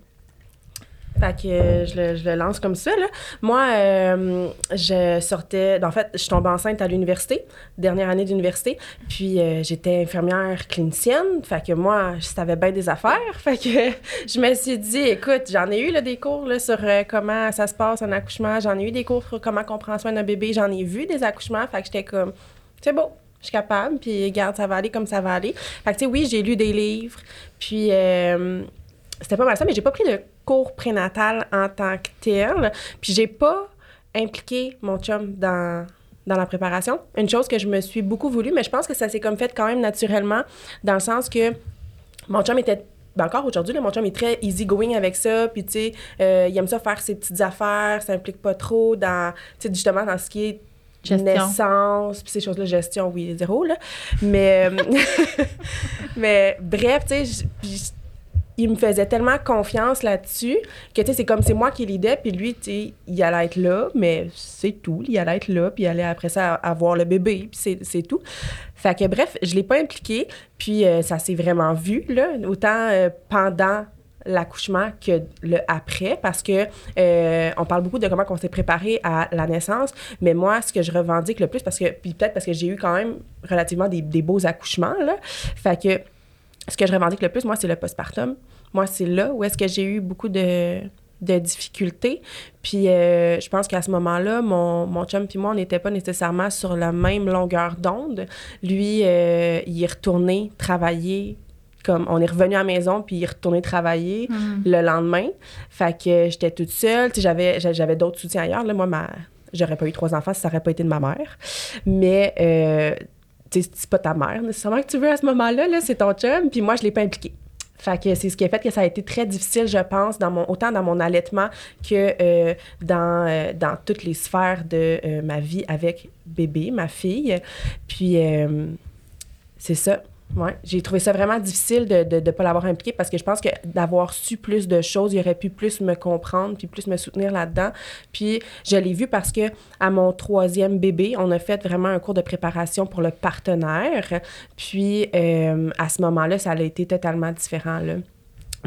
[SPEAKER 3] Fait que euh, je, le, lance comme ça. Là. Moi, euh, je sortais. En fait, je suis tombée enceinte à l'université, dernière année d'université. Puis euh, j'étais infirmière clinicienne. Fait que moi, je savais bien des affaires. [LAUGHS] Fait que je me suis dit, écoute, j'en ai eu des cours là, sur comment ça se passe un accouchement. J'en ai eu des cours sur comment on prend soin d'un bébé. J'en ai vu des accouchements. Fait que j'étais comme, c'est beau je suis capable, puis regarde, ça va aller comme ça va aller. Fait que, tu sais, oui, j'ai lu des livres, puis euh, c'était pas mal ça, mais j'ai pas pris de cours prénatal en tant que tel, puis j'ai pas impliqué mon chum dans, dans la préparation. Une chose que je me suis beaucoup voulu, mais je pense que ça s'est comme fait quand même naturellement, dans le sens que mon chum était ben encore aujourd'hui, mon chum est très easy-going avec ça. Puis, tu sais, euh, il aime ça faire ses petites affaires, ça implique pas trop dans, tu sais, justement, dans ce qui est Gestion. naissance, puis ces choses-là, gestion, oui, zéro, là. Mais, euh, [LAUGHS] mais bref, tu sais, il me faisait tellement confiance là-dessus que, tu sais, c'est comme c'est moi qui l'idée, puis lui, tu sais, il allait être là, mais c'est tout. Il allait être là, puis il allait après ça avoir le bébé, puis c'est tout. Fait que, bref, je l'ai pas impliqué, puis euh, ça s'est vraiment vu, là, autant euh, pendant l'accouchement que le après parce que euh, on parle beaucoup de comment on s'est préparé à la naissance mais moi ce que je revendique le plus parce que puis peut-être parce que j'ai eu quand même relativement des, beaux accouchements là fait que ce que je revendique le plus moi c'est le postpartum moi c'est là où est-ce que j'ai eu beaucoup de de difficultés. Puis euh, je pense qu'à ce moment-là, mon, mon chum puis moi, on n'était pas nécessairement sur la même longueur d'onde. Lui, euh, il est retourné travailler comme on est revenu à la maison puis retourné travailler hmm. le lendemain. Fait que j'étais toute seule, j'avais j'avais d'autres soutiens ailleurs là, moi ma j'aurais pas eu trois enfants si ça aurait pas été de ma mère. Mais euh, c'est pas ta mère nécessairement que tu veux à ce moment-là là, c'est ton chum puis moi je l'ai pas impliqué. Fait que c'est ce qui a fait que ça a été très difficile, je pense, dans mon, autant dans mon allaitement que euh, dans, euh, dans toutes les sphères de euh, ma vie avec bébé, ma fille. Puis c'est ça. Ouais, j'ai trouvé ça vraiment difficile de ne de, pas l'avoir impliqué parce que je pense que d'avoir su plus de choses, il aurait pu plus me comprendre puis plus me soutenir là-dedans. Puis je l'ai vu parce que à mon troisième bébé, on a fait vraiment un cours de préparation pour le partenaire. Puis euh, à ce moment-là, ça a été totalement différent. Là.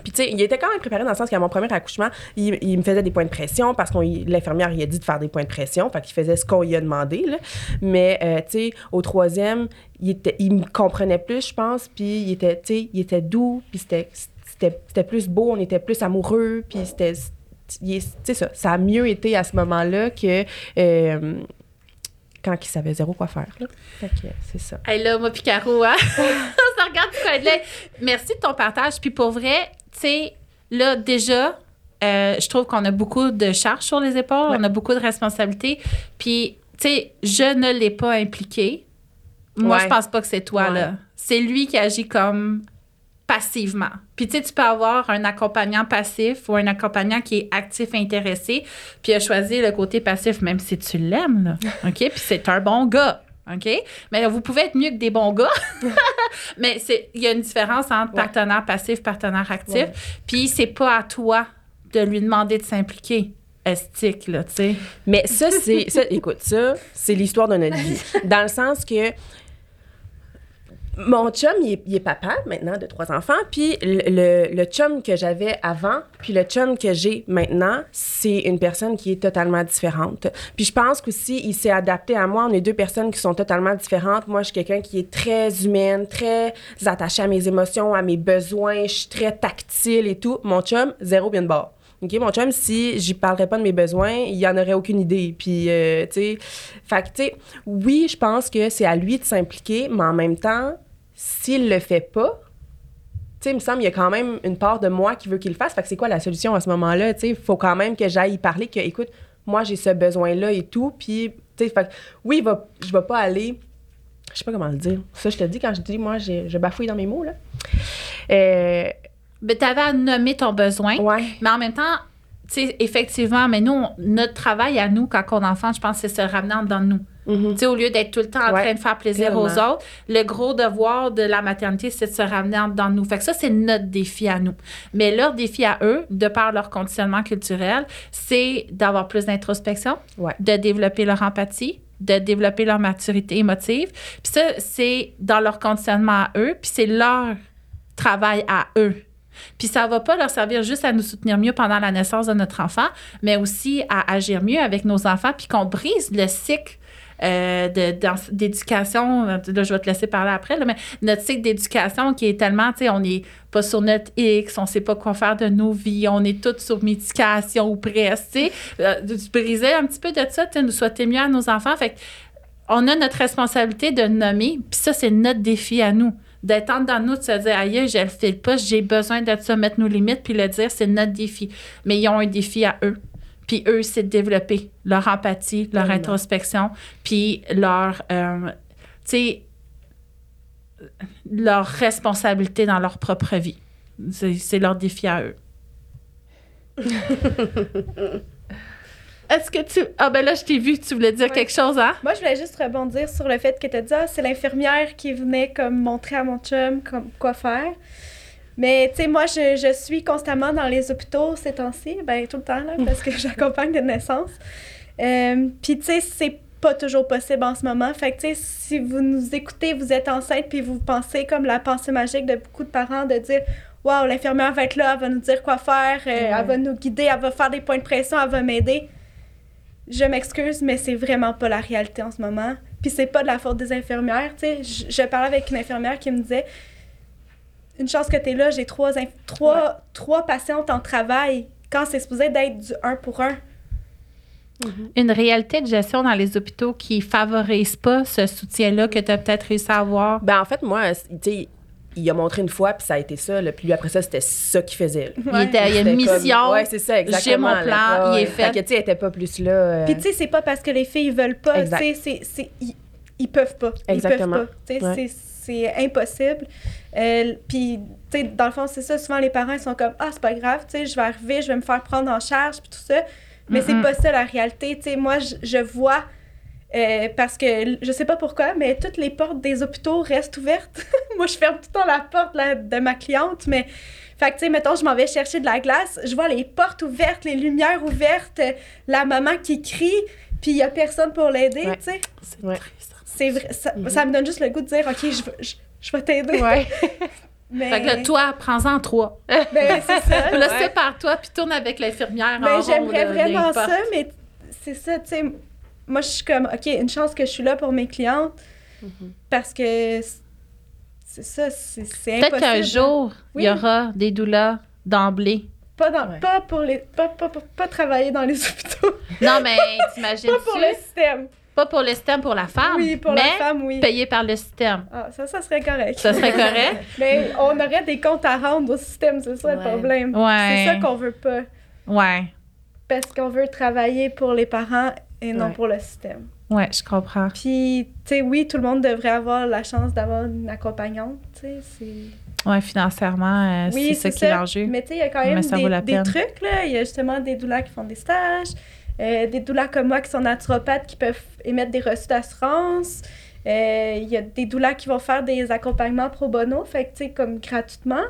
[SPEAKER 3] Puis, tu sais, il était quand même préparé dans le sens qu'à mon premier accouchement, il, il me faisait des points de pression parce que l'infirmière, il a dit de faire des points de pression. Fait qu'il faisait ce qu'on lui a demandé, là. Mais, euh, tu sais, au troisième, il, était, il me comprenait plus, je pense. Puis, il était, tu sais, il était doux. Puis, c'était, c'était, plus beau. On était plus amoureux. Puis, c'était... Tu sais, ça, ça a mieux été à ce moment-là que... Euh, quand il savait zéro quoi faire. Là. Fait que c'est ça.
[SPEAKER 1] Hey là, moi puis Caro, hein? [LAUGHS] on se regarde du coin Merci de ton partage. Puis pour vrai, tu sais, là, déjà, euh, je trouve qu'on a beaucoup de charges sur les épaules, on a beaucoup de responsabilités. Puis, tu sais, je ne l'ai pas impliqué. Moi, je pense pas que c'est toi, là. C'est lui qui agit comme passivement. Puis tu sais, tu peux avoir un accompagnant passif ou un accompagnant qui est actif intéressé, puis a choisi le côté passif, même si tu l'aimes, là. [LAUGHS] OK? Puis c'est un bon gars. OK? Mais vous pouvez être mieux que des bons gars. [LAUGHS] mais il y a une différence entre partenaire passif, partenaire actif. Puis c'est pas à toi de lui demander de s'impliquer estique, là, tu sais.
[SPEAKER 3] Mais ça, c'est... écoute, ça, c'est l'histoire de notre vie. Dans le sens que mon chum, il est, papa maintenant de trois enfants. Puis le, le, chum que j'avais avant, puis le chum que j'ai maintenant, c'est une personne qui est totalement différente. Puis je pense qu'aussi, il s'est adapté à moi. On est deux personnes qui sont totalement différentes. Moi, je suis quelqu'un qui est très humaine, très attachée à mes émotions, à mes besoins. Je suis très tactile et tout. Mon chum, zéro bien de bord. OK, mon chum, si j'y parlerais pas de mes besoins, il en aurait aucune idée. Puis, euh, tu sais, fait que, tu sais, oui, je pense que c'est à lui de s'impliquer, mais en même temps, s'il le fait pas, tu sais, il me semble qu'il y a quand même une part de moi qui veut qu'il le fasse. Fait que c'est quoi la solution à ce moment-là? Tu sais, il faut quand même que j'aille y parler, que, écoute, moi, j'ai ce besoin-là et tout. Puis, tu sais, fait oui, va, je vais pas aller. Je sais pas comment le dire. Ça, je te dis, quand je dis, moi, je bafouille dans mes mots, là.
[SPEAKER 1] Euh, mais tu avais à nommer ton besoin.
[SPEAKER 3] Ouais.
[SPEAKER 1] Mais en même temps, sais, effectivement, mais nous, notre travail à nous, quand on est enfant, je pense que c'est se ramener dans nous. Tu sais, au lieu d'être tout le temps en train de faire plaisir aux autres, le gros devoir de la maternité, c'est de se ramener dans nous. Fait que ça, c'est notre défi à nous. Mais leur défi à eux, de par leur conditionnement culturel, c'est d'avoir plus d'introspection, de développer leur empathie, de développer leur maturité émotive. Puis ça, c'est dans leur conditionnement à eux, puis c'est leur travail à eux. Puis ça va pas leur servir juste à nous soutenir mieux pendant la naissance de notre enfant, mais aussi à agir mieux avec nos enfants, puis qu'on brise le cycle euh, d'éducation. Là, je vais te laisser parler après, mais notre cycle d'éducation qui est tellement, tu sais, on n'est pas sur notre X, on sait pas quoi faire de nos vies, on est tous sur médication ou presque, tu sais. Euh, briser un petit peu de ça, nous souhaiter mieux à nos enfants. Fait on a notre responsabilité de nommer, puis ça, c'est notre défi à nous d'être en de nous, de se dire, aïe, je le fais pas, j'ai besoin de ça, mettre nos limites, puis le dire, c'est notre défi. Mais ils ont un défi à eux. Puis eux, c'est de développer leur empathie, leur introspection, puis leur, euh, tu sais, leur responsabilité dans leur propre vie. C'est leur défi à eux. [LAUGHS] Est-ce que tu. Ah, ben là, je t'ai vu, tu voulais dire quelque chose, hein?
[SPEAKER 2] Moi, je voulais juste rebondir sur le fait que tu as dit, ah, c'est l'infirmière qui venait comme montrer à mon chum comme, quoi faire. Mais, tu sais, moi, je, je, suis constamment dans les hôpitaux ces temps-ci, ben tout le temps, là, parce que [LAUGHS] j'accompagne de naissance. Euh, Puis, tu sais, c'est pas toujours possible en ce moment. Fait que, tu sais, si vous nous écoutez, vous êtes enceinte, puis vous pensez comme la pensée magique de beaucoup de parents de dire Waouh, l'infirmière va être là, elle va nous dire quoi faire, euh, elle va nous guider, elle va faire des points de pression, elle va m'aider je m'excuse, mais c'est vraiment pas la réalité en ce moment. Puis c'est pas de la faute des infirmières, tu sais. Je, parlais avec une infirmière qui me disait Une chance que tu es là, j'ai trois, trois, trois patientes en travail quand c'est supposé d'être du un pour un.
[SPEAKER 1] Mm-hmm. Une réalité de gestion dans les hôpitaux qui favorise pas ce soutien-là que tu as peut-être réussi à avoir?
[SPEAKER 3] Ben en fait, moi, tu sais, il a montré une fois, puis ça a été ça. Puis lui, après ça, c'était ça qu'il faisait.
[SPEAKER 1] Il, était, il y a une mission.
[SPEAKER 3] ouais, c'est ça, exactement.
[SPEAKER 1] J'ai mon plan, il est fait.
[SPEAKER 3] Fait que, tu sais, était pas plus là. Euh,
[SPEAKER 2] puis, tu sais, c'est pas parce que les filles veulent pas. Tu sais, c'est. Ils, ils, peuvent pas.
[SPEAKER 3] Exactement.
[SPEAKER 2] Ils peuvent pas. Tu sais, c'est impossible. Euh, puis, tu sais, dans le fond, c'est ça. Souvent, les parents, ils sont comme Ah, c'est pas grave, tu sais, je vais arriver, je vais me faire prendre en charge, puis tout ça. Mais c'est pas ça la réalité. Tu sais, moi, je vois euh, parce que je sais pas pourquoi, mais toutes les portes des hôpitaux restent ouvertes. [LAUGHS] Moi, je ferme tout le temps la porte de ma cliente, mais. Fait que, tu sais, mettons, je m'en vais chercher de la glace, je vois les portes ouvertes, les lumières ouvertes, la maman qui crie, puis il y a personne pour l'aider, tu sais.
[SPEAKER 3] C'est
[SPEAKER 2] C'est vrai. Ça, mm-hmm. ça, me donne juste le goût de dire, OK, je, je, je vais t'aider. [LAUGHS]
[SPEAKER 1] Fait que là, toi, prends-en trois. [LAUGHS]
[SPEAKER 2] Ben, c'est ça.
[SPEAKER 1] là, sépare-toi, puis tourne avec l'infirmière
[SPEAKER 2] ben, j'aimerais vraiment ça, mais c'est ça, tu sais. Moi, je suis comme, OK, une chance que je suis là pour mes clientes, mm-hmm. parce que c'est ça, c'est impossible.
[SPEAKER 1] Peut-être qu'un jour, il y aura des douleurs d'emblée.
[SPEAKER 2] Pas, dans, pas pour les. Pas, pas, pas, travailler dans les [LAUGHS] hôpitaux.
[SPEAKER 1] Non, mais t'imagines.
[SPEAKER 2] pas pour le système.
[SPEAKER 1] Pas pour le système pour la femme.
[SPEAKER 2] Oui, pour
[SPEAKER 1] mais
[SPEAKER 2] la femme, oui.
[SPEAKER 1] Payé par le système.
[SPEAKER 2] Ah, ça, ça serait correct.
[SPEAKER 1] Ça serait correct? [LAUGHS]
[SPEAKER 2] mais on aurait des comptes à rendre au système, c'est ça le problème. Ouais. C'est ça qu'on veut pas.
[SPEAKER 1] Ouais.
[SPEAKER 2] Parce qu'on veut travailler pour les parents et non pour le système.
[SPEAKER 1] Ouais, je comprends.
[SPEAKER 2] Puis, tu sais, oui, tout le monde devrait avoir la chance d'avoir une accompagnante, tu sais.
[SPEAKER 1] Oui, financièrement, euh, c'est ça qui est l'enjeu.
[SPEAKER 2] Mais tu sais, il y a quand même des, des, trucs, là. Il y a justement des doulas qui font des stages, euh, des doulas comme moi qui sont naturopathes qui peuvent émettre des reçus d'assurance. Euh, il y a des doulas qui vont faire des accompagnements pro bono, fait que, tu sais, comme gratuitement.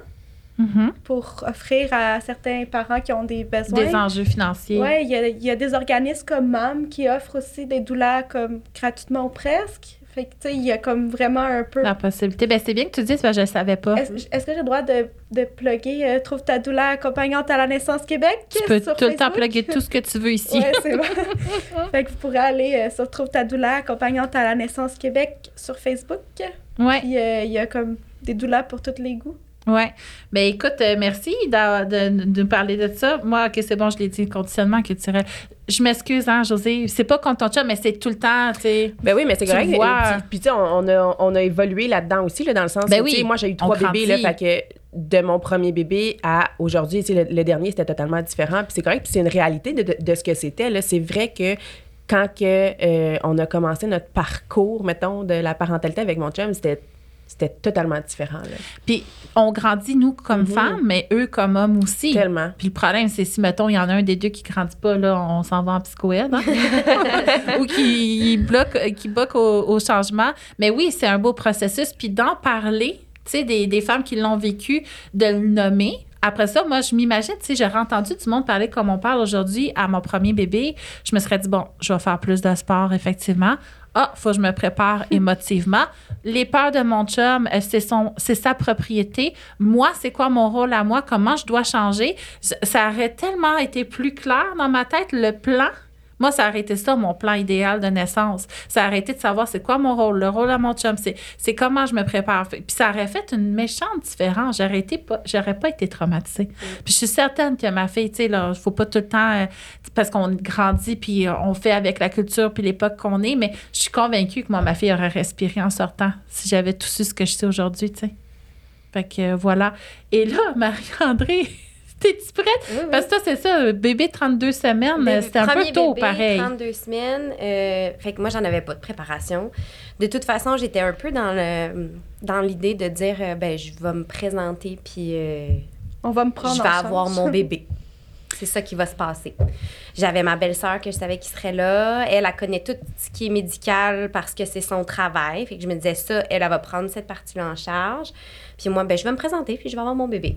[SPEAKER 1] Mm-hmm.
[SPEAKER 2] pour offrir à certains parents qui ont des besoins.
[SPEAKER 1] Des enjeux financiers.
[SPEAKER 2] Oui, il y a, y a, des organismes comme MAM qui offrent aussi des doulas comme gratuitement ou presque. Fait que, tu sais, il y a comme vraiment un peu...
[SPEAKER 1] La possibilité. Ben, c'est bien que tu dises, parce que je ne savais pas.
[SPEAKER 2] Est-ce que j'ai le droit de, de plugger euh, Trouve ta douleur accompagnante à la naissance Québec?
[SPEAKER 1] Tu peux tout le temps plugger tout ce que tu veux ici.
[SPEAKER 2] Oui, c'est [LAUGHS] fait que vous pourrez aller euh, sur Trouve ta douleur accompagnante à la naissance Québec sur Facebook.
[SPEAKER 1] Oui.
[SPEAKER 2] Puis euh, il y a comme des douleurs pour tous les goûts.
[SPEAKER 1] Oui. Ben écoute, euh, merci de, de, de, parler de ça. Moi, que c'est bon, je l'ai dit, conditionnement culturel. Je m'excuse, hein, José. C'est pas contre ton chat, mais c'est tout le temps, tu sais.
[SPEAKER 3] Ben oui, mais c'est correct. Puis, tu sais, on, a, on a évolué là-dedans aussi, là, dans le sens
[SPEAKER 1] ben oui,
[SPEAKER 3] moi, j'ai eu trois bébés, là, fait que de mon premier bébé à aujourd'hui, le, le dernier, c'était totalement différent. Puis c'est correct, puis c'est une réalité de, de, ce que c'était. Là. C'est vrai que quand que, euh, on a commencé notre parcours, mettons, de la parentalité avec mon chum, c'était c'était totalement différent. Là.
[SPEAKER 1] Puis on grandit, nous, comme mhm. femmes, mais eux, comme hommes aussi.
[SPEAKER 3] Tellement.
[SPEAKER 1] Puis le problème, c'est si, mettons, il y en a un des deux qui grandit pas, là, on s'en va en psychoède. Hein? [LAUGHS] Ou qui bloque, qui bloque au, changement. Mais oui, c'est un beau processus. Puis d'en parler, tu sais, des, des femmes qui l'ont vécu, de le nommer, après ça, moi, je m'imagine, tu sais, j'aurais entendu du monde parler comme on parle aujourd'hui à mon premier bébé. Je me serais dit, bon, je vais faire plus de sport, effectivement. Ah, faut que je me prépare [LAUGHS] émotivement. Les peurs de mon chum, euh, c'est son, c'est sa propriété. Moi, c'est quoi mon rôle à moi? Comment je dois changer? Ça aurait tellement été plus clair dans ma tête, le plan moi, ça aurait été ça, mon plan idéal de naissance. Ça aurait été de savoir c'est quoi mon rôle, le rôle à mon chum, c'est, comment je me prépare. Puis ça aurait fait une méchante différence. J'aurais, pas, pas été traumatisée. Puis je suis certaine que ma fille, tu sais, là, faut pas tout le temps, euh, parce qu'on grandit, puis on fait avec la culture, puis l'époque qu'on est, mais je suis convaincue que moi, ma fille aurait respiré en sortant si j'avais tout su ce que je sais aujourd'hui, tu sais. Fait que euh, voilà. Et là, [LAUGHS] Marie-André, T'es-tu prête? Parce que toi, c'est ça, bébé 32 semaines, c'était un peu tôt,
[SPEAKER 4] bébé,
[SPEAKER 1] pareil.
[SPEAKER 4] 32 semaines. Euh, fait que moi, j'en avais pas de préparation. De toute façon, j'étais un peu dans le dans l'idée de dire, euh, ben, je vais me présenter, puis... Euh,
[SPEAKER 2] On va me prendre
[SPEAKER 4] Je vais avoir mon [LAUGHS] bébé. C'est ça qui va se passer. J'avais ma belle-sœur que je savais qui serait là. Elle, elle connaît tout ce qui est médical parce que c'est son travail. Fait que je me disais ça, elle, elle va prendre cette partie-là en charge. Puis moi, ben, je vais me présenter, puis je vais avoir mon bébé.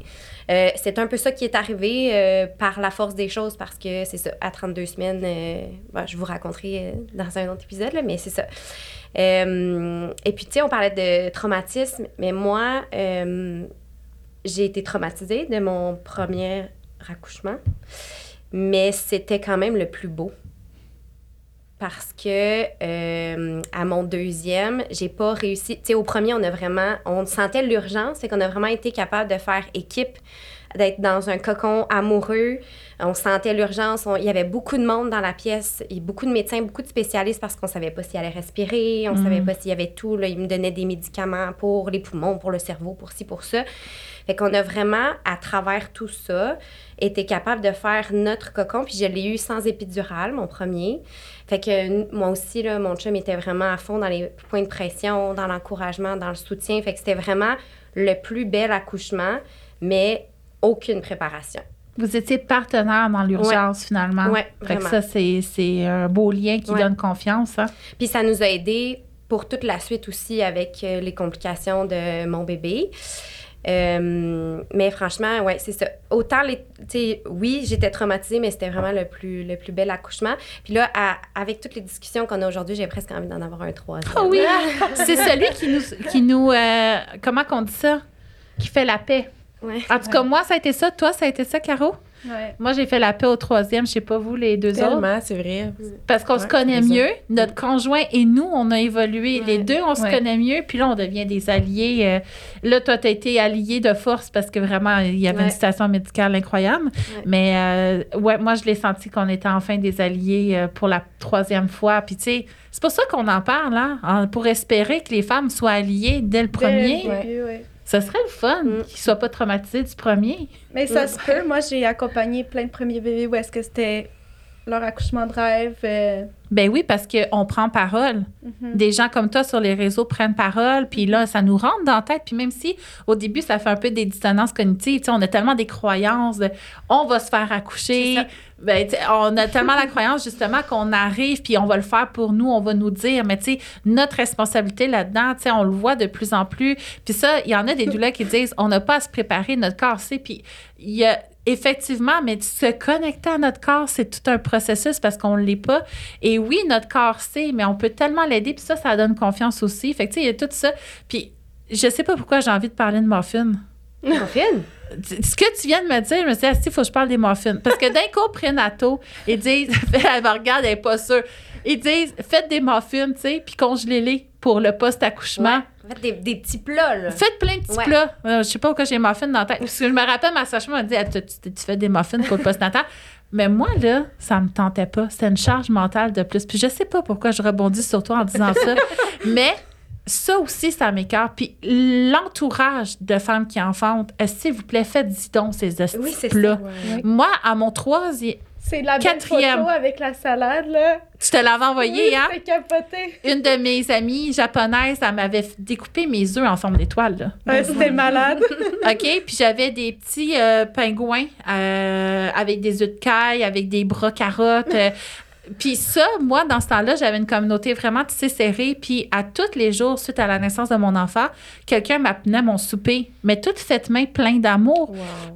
[SPEAKER 4] Euh, c'est un peu ça qui est arrivé euh, par la force des choses parce que c'est ça, à 32 semaines, euh, ben, je vous raconterai dans un autre épisode, là, mais c'est ça. et puis, tu sais, on parlait de traumatisme, mais moi, j'ai été traumatisée de mon premier accouchement, mais c'était quand même le plus beau parce que euh, à mon deuxième, j'ai pas réussi. Tu sais, au premier, on a vraiment, on sentait l'urgence, c'est qu'on a vraiment été capable de faire équipe, d'être dans un cocon amoureux. On sentait l'urgence. Il y avait beaucoup de monde dans la pièce, et beaucoup de médecins, beaucoup de spécialistes parce qu'on savait pas s'il allait respirer, on ne savait pas s'il y avait tout. Là, ils me donnaient des médicaments pour les poumons, pour le cerveau, pour ci, pour ça. Fait qu'on a vraiment, à travers tout ça, été capable de faire notre cocon. Puis je l'ai eu sans épidural, mon premier. Fait que moi aussi, là, mon chum était vraiment à fond dans les points de pression, dans l'encouragement, dans le soutien. Fait que c'était vraiment le plus bel accouchement, mais aucune préparation.
[SPEAKER 1] Vous étiez partenaire dans l'urgence, finalement.
[SPEAKER 4] Oui,
[SPEAKER 1] vraiment. Fait que ça, c'est un beau lien qui donne confiance. Hein?
[SPEAKER 4] Puis ça nous a aidés pour toute la suite aussi avec euh, les complications de mon bébé. Euh, mais franchement, ouais, c'est ça. Autant, les, oui, j'étais traumatisée, mais c'était vraiment le plus, le plus bel accouchement. Puis là, avec toutes les discussions qu'on a aujourd'hui, j'ai presque envie d'en avoir un troisième.
[SPEAKER 1] Oh oui! [LAUGHS] c'est celui qui nous. Qui nous euh, comment qu'on dit ça? qui fait la paix. En tout cas, moi, ça a été ça. Toi, ça a été ça, Caro? Moi, j'ai fait la paix au troisième. Je sais pas vous, les deux
[SPEAKER 3] Tellement, c'est vrai.
[SPEAKER 1] Parce qu'on se connaît mieux. Notre conjoint et nous, on a évolué. Les deux, on se connaît mieux. Puis là, on devient des alliés. Euh, là, toi, tu as été allié de force parce que vraiment, il y avait une situation médicale incroyable. Mais euh, ouais, moi, je l'ai senti qu'on était enfin des alliés euh, pour la troisième fois. Puis tu sais, c'est pour ça qu'on en parle, hein, pour espérer que les femmes soient alliées dès le premier. Ça serait le fun mm. qu'ils soient pas traumatisés du premier.
[SPEAKER 2] Mais ça mm. se peut. Moi, j'ai accompagné plein de premiers bébés où est-ce que c'était leur accouchement de rêve. Euh.
[SPEAKER 1] Ben oui, parce qu'on prend parole. Mm-hmm. Des gens comme toi sur les réseaux prennent parole, puis là, ça nous rentre dans la tête. Puis même si au début, ça fait un peu des dissonances cognitives, on a tellement des croyances de on va se faire accoucher. Ben, on a tellement la croyance justement qu'on arrive puis on va le faire pour nous, on va nous dire, mais tu sais, notre responsabilité là-dedans, tu sais, on le voit de plus en plus. Puis ça, il y en a des douleurs qui disent, on n'a pas à se préparer, notre corps sait. Puis il y a effectivement, mais se connecter à notre corps, c'est tout un processus parce qu'on ne l'est pas. Et oui, notre corps sait, mais on peut tellement l'aider. Puis ça, ça donne confiance aussi. Fait que tu sais, il y a tout ça. Puis je sais pas pourquoi j'ai envie de parler de muffins. [LAUGHS]
[SPEAKER 4] Muffins?
[SPEAKER 1] ce que tu viens de me dire, je me suis dit, il faut que je parle des muffins. Parce que d'un coup, prénato, ils disent, [LAUGHS] elle me regarde, elle n'est pas sûre. Ils disent, faites des muffins, tu sais, puis congelez-les pour le post-accouchement.
[SPEAKER 4] Faites des, des, petits plats, là.
[SPEAKER 1] Faites plein de petits plats. Je euh, je sais pas pourquoi j'ai muffins dans la tête. Parce que je me rappelle, ma sage m'a dit, ah, tu, tu, fais des muffins pour le post-natal? [LAUGHS] Mais moi, là, ça me tentait pas. C'était une charge mentale de plus. Puis je sais pas pourquoi je rebondis sur toi en disant ça. [LAUGHS] mais ça aussi, ça m'écarte. Puis l'entourage de femmes qui enfantent, euh, s'il vous plaît, faites-y donc ces oui, plats. Moi, à mon troisième.
[SPEAKER 2] C'est la quatrième. photo avec la salade, là.
[SPEAKER 1] Tu te l'avais envoyé, hein?
[SPEAKER 2] Capoté.
[SPEAKER 1] Une de mes amies japonaises, elle m'avait découpé mes œufs en forme d'étoile,
[SPEAKER 2] Ouais, c'était malade. [LAUGHS]
[SPEAKER 1] OK, puis j'avais des petits euh, pingouins euh, avec des œufs de caille, avec des bras carottes, puis ça, moi, dans ce temps-là, j'avais une communauté vraiment tissée serrée. Puis à tous les jours, suite à la naissance de mon enfant, quelqu'un m'appelait mon souper, mais toute cette main plein d'amour.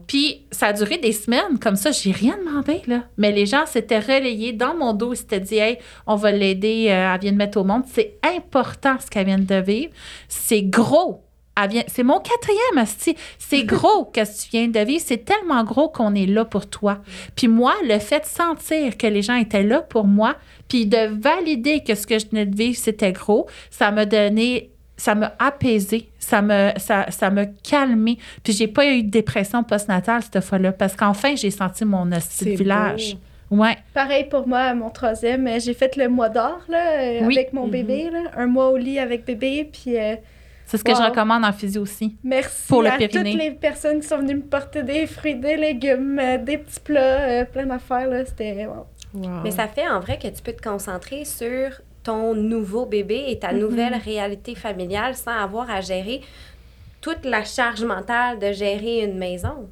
[SPEAKER 1] Puis ça a duré des semaines. Comme ça, j'ai rien demandé, là. Mais les gens s'étaient relayés dans mon dos. Ils s'étaient dit, hey, on va l'aider, euh, elle vient de mettre au monde. C'est important ce qu'elle vient de vivre. C'est gros c'est mon quatrième, Asti. C'est [LAUGHS] gros que tu viens de vivre? C'est tellement gros qu'on est là pour toi. Puis moi, le fait de sentir que les gens étaient là pour moi, puis de valider que ce que je venais de vivre, c'était gros, ça m'a donné ça m'a apaisé, ça me ça, ça m'a calmé. Puis j'ai pas eu de dépression postnatale cette fois-là parce qu'enfin j'ai senti mon village. Ouais.
[SPEAKER 2] Pareil pour moi, mon troisième, j'ai fait le mois d'or là, avec mon bébé, là, un mois au lit avec bébé, puis euh,
[SPEAKER 1] c'est ce que je recommande en physio aussi.
[SPEAKER 2] Merci pour le à toutes les personnes qui sont venues me porter des fruits, des légumes, euh, des petits plats, euh, plein d'affaires. C'était
[SPEAKER 4] Mais ça fait en vrai que tu peux te concentrer sur ton nouveau bébé et ta mm-hmm. nouvelle réalité familiale sans avoir à gérer toute la charge mentale de gérer une maison.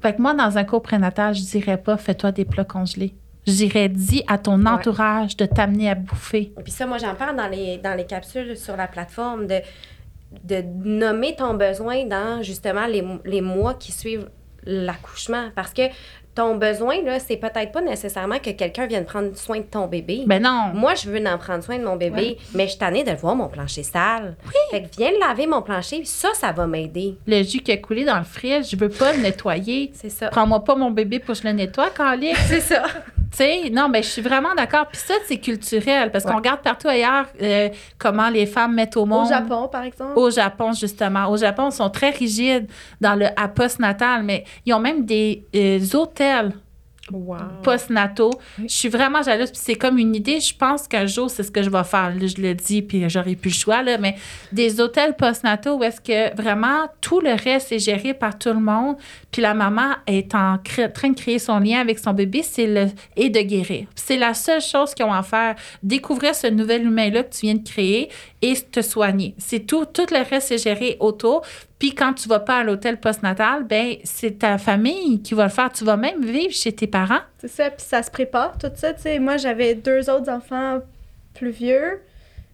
[SPEAKER 1] Fait que moi, dans un cours prénatal, je dirais pas fais-toi des plats congelés. Je dirais, dis à ton entourage de t'amener à bouffer.
[SPEAKER 4] Et puis ça, moi, j'en parle dans les, dans les capsules sur la plateforme de de nommer ton besoin dans justement les, les mois qui suivent l'accouchement. Parce que ton besoin, là, c'est peut-être pas nécessairement que quelqu'un vienne prendre soin de ton bébé.
[SPEAKER 1] Ben non.
[SPEAKER 4] Moi, je veux en prendre soin de mon bébé, mais je t'en ai de voir mon plancher sale.
[SPEAKER 1] Oui.
[SPEAKER 4] Fait que viens laver mon plancher, ça, ça va m'aider.
[SPEAKER 1] Le jus qui a coulé dans le frais, je veux pas le nettoyer.
[SPEAKER 4] C'est ça.
[SPEAKER 1] Prends-moi pas mon bébé pour que je le nettoie, Carly. [LAUGHS]
[SPEAKER 4] c'est ça.
[SPEAKER 1] Tu sais, non, mais je suis vraiment d'accord. Puis ça, c'est culturel parce qu'on regarde partout ailleurs euh, comment les femmes mettent au monde.
[SPEAKER 2] Au Japon, par exemple.
[SPEAKER 1] Au Japon, justement. Au Japon, ils sont très rigides dans le à natal mais ils ont même des euh, hôtels
[SPEAKER 3] Wow.
[SPEAKER 1] post-nato. Je suis vraiment jalouse. Puis c'est comme une idée. Je pense qu'un jour, c'est ce que je vais faire. je le dis, puis j'aurai plus le choix. Là, mais des hôtels post-nato où est-ce que vraiment tout le reste est géré par tout le monde. Puis la maman est en train de créer son lien avec son bébé c'est le, et de guérir. C'est la seule chose qu'ils ont à faire. Découvrir ce nouvel humain-là que tu viens de créer et te soigner. C'est tout. Tout le reste est géré autour. Puis quand tu vas pas à l'hôtel postnatal, ben c'est ta famille qui va le faire. Tu vas même vivre chez tes parents.
[SPEAKER 2] C'est ça, puis ça se prépare, tout ça. Sais, moi, j'avais deux autres enfants plus vieux,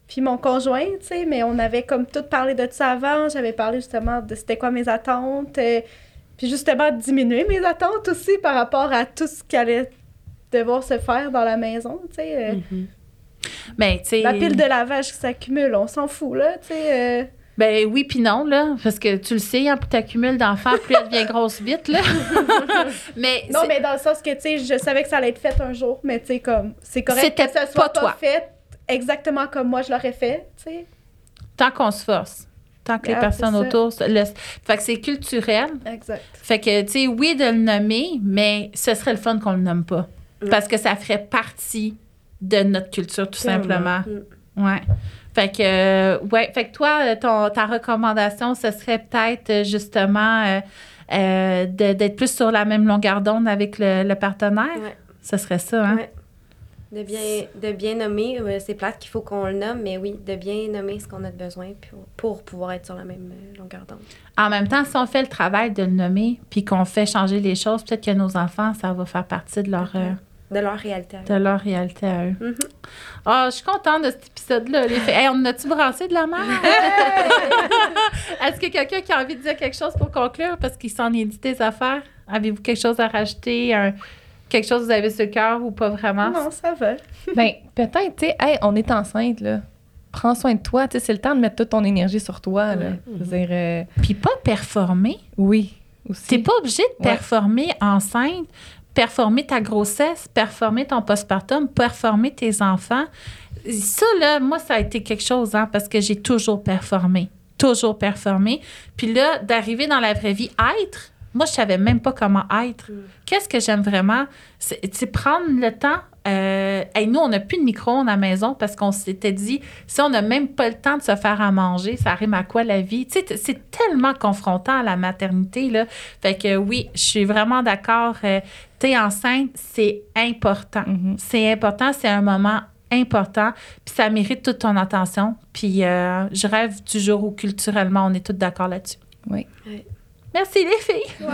[SPEAKER 2] puis mon conjoint, tu sais, mais on avait comme tout parlé de ça avant. J'avais parlé justement de c'était quoi mes attentes, euh, puis justement diminuer mes attentes aussi par rapport à tout ce qui allait devoir se faire dans la maison, tu sais. Euh.
[SPEAKER 1] Mm-hmm. Ben,
[SPEAKER 2] la pile de lavage qui s'accumule, on s'en fout, là, tu sais. Euh.
[SPEAKER 1] Ben oui, puis non, là, parce que tu le sais, hein, plus t'accumules d'enfants, plus elle devient grosse vite, là. [LAUGHS]
[SPEAKER 2] mais non, mais dans le sens que, tu sais, je savais que ça allait être fait un jour, mais tu sais, comme, c'est correct que ça soit pas, fait exactement comme moi je l'aurais fait, tu sais.
[SPEAKER 1] Tant qu'on se force. Tant que les personnes autour. Le... Fait que c'est culturel.
[SPEAKER 2] Exact.
[SPEAKER 1] Fait que, tu sais, oui, de le nommer, mais ce serait le fun qu'on le nomme pas. Mm. Parce que ça ferait partie de notre culture, tout simplement. Mm. Ouais. Fait que, euh, ouais, fait que toi, ton, ta recommandation, ce serait peut-être euh, justement euh, d'être plus sur la même longueur d'onde avec le, partenaire. Ouais. Ce serait ça, hein? Ouais.
[SPEAKER 4] De bien, de bien nommer, c'est plate qu'il faut qu'on le nomme, mais oui, de bien nommer ce qu'on a besoin pour, pour, pouvoir être sur la même longueur d'onde.
[SPEAKER 1] En même temps, si on fait le travail de le nommer, puis qu'on fait changer les choses, peut-être que nos enfants, ça va faire partie de leur...
[SPEAKER 4] De leur réalité à eux.
[SPEAKER 1] De leur réalité à eux. Mm-hmm. Ah, je suis contente de cet épisode-là. Hey, on a-tu brassé de la mer? [LAUGHS] Est-ce que quelqu'un qui a envie de dire quelque chose pour conclure? Parce qu'il s'en est dit des affaires? Avez-vous quelque chose à rajouter? quelque chose que vous avez sur le cœur ou pas vraiment?
[SPEAKER 2] Non, ça va. [LAUGHS]
[SPEAKER 5] ben, peut-être, tu sais, hey, on est enceinte, là. Prends soin de toi, tu sais, c'est le temps de mettre toute ton énergie sur toi, là. dire... Euh,
[SPEAKER 1] Puis pas performer.
[SPEAKER 5] Oui.
[SPEAKER 1] T'es pas obligé de performer enceinte performer ta grossesse, performer ton postpartum, performer tes enfants. Ça, là, moi, ça a été quelque chose, hein, parce que j'ai toujours performé. Toujours performé. Puis là, d'arriver dans la vraie vie, être, moi, je savais même pas comment être. Mm. Qu'est-ce que j'aime vraiment? C'est prendre le temps euh, nous, on n'a plus de micro-ondes à la maison parce qu'on s'était dit, si on n'a même pas le temps de se faire à manger, ça rime à quoi la vie? Tu sais, c'est tellement confrontant à la maternité, là. Fait que oui, je suis vraiment d'accord. Euh, T'es enceinte, c'est important. Mm-hmm. C'est important, c'est un moment important, puis ça mérite toute ton attention. Puis euh, je rêve du jour où culturellement, on est tous d'accord là-dessus.
[SPEAKER 5] Oui.
[SPEAKER 1] Merci les filles.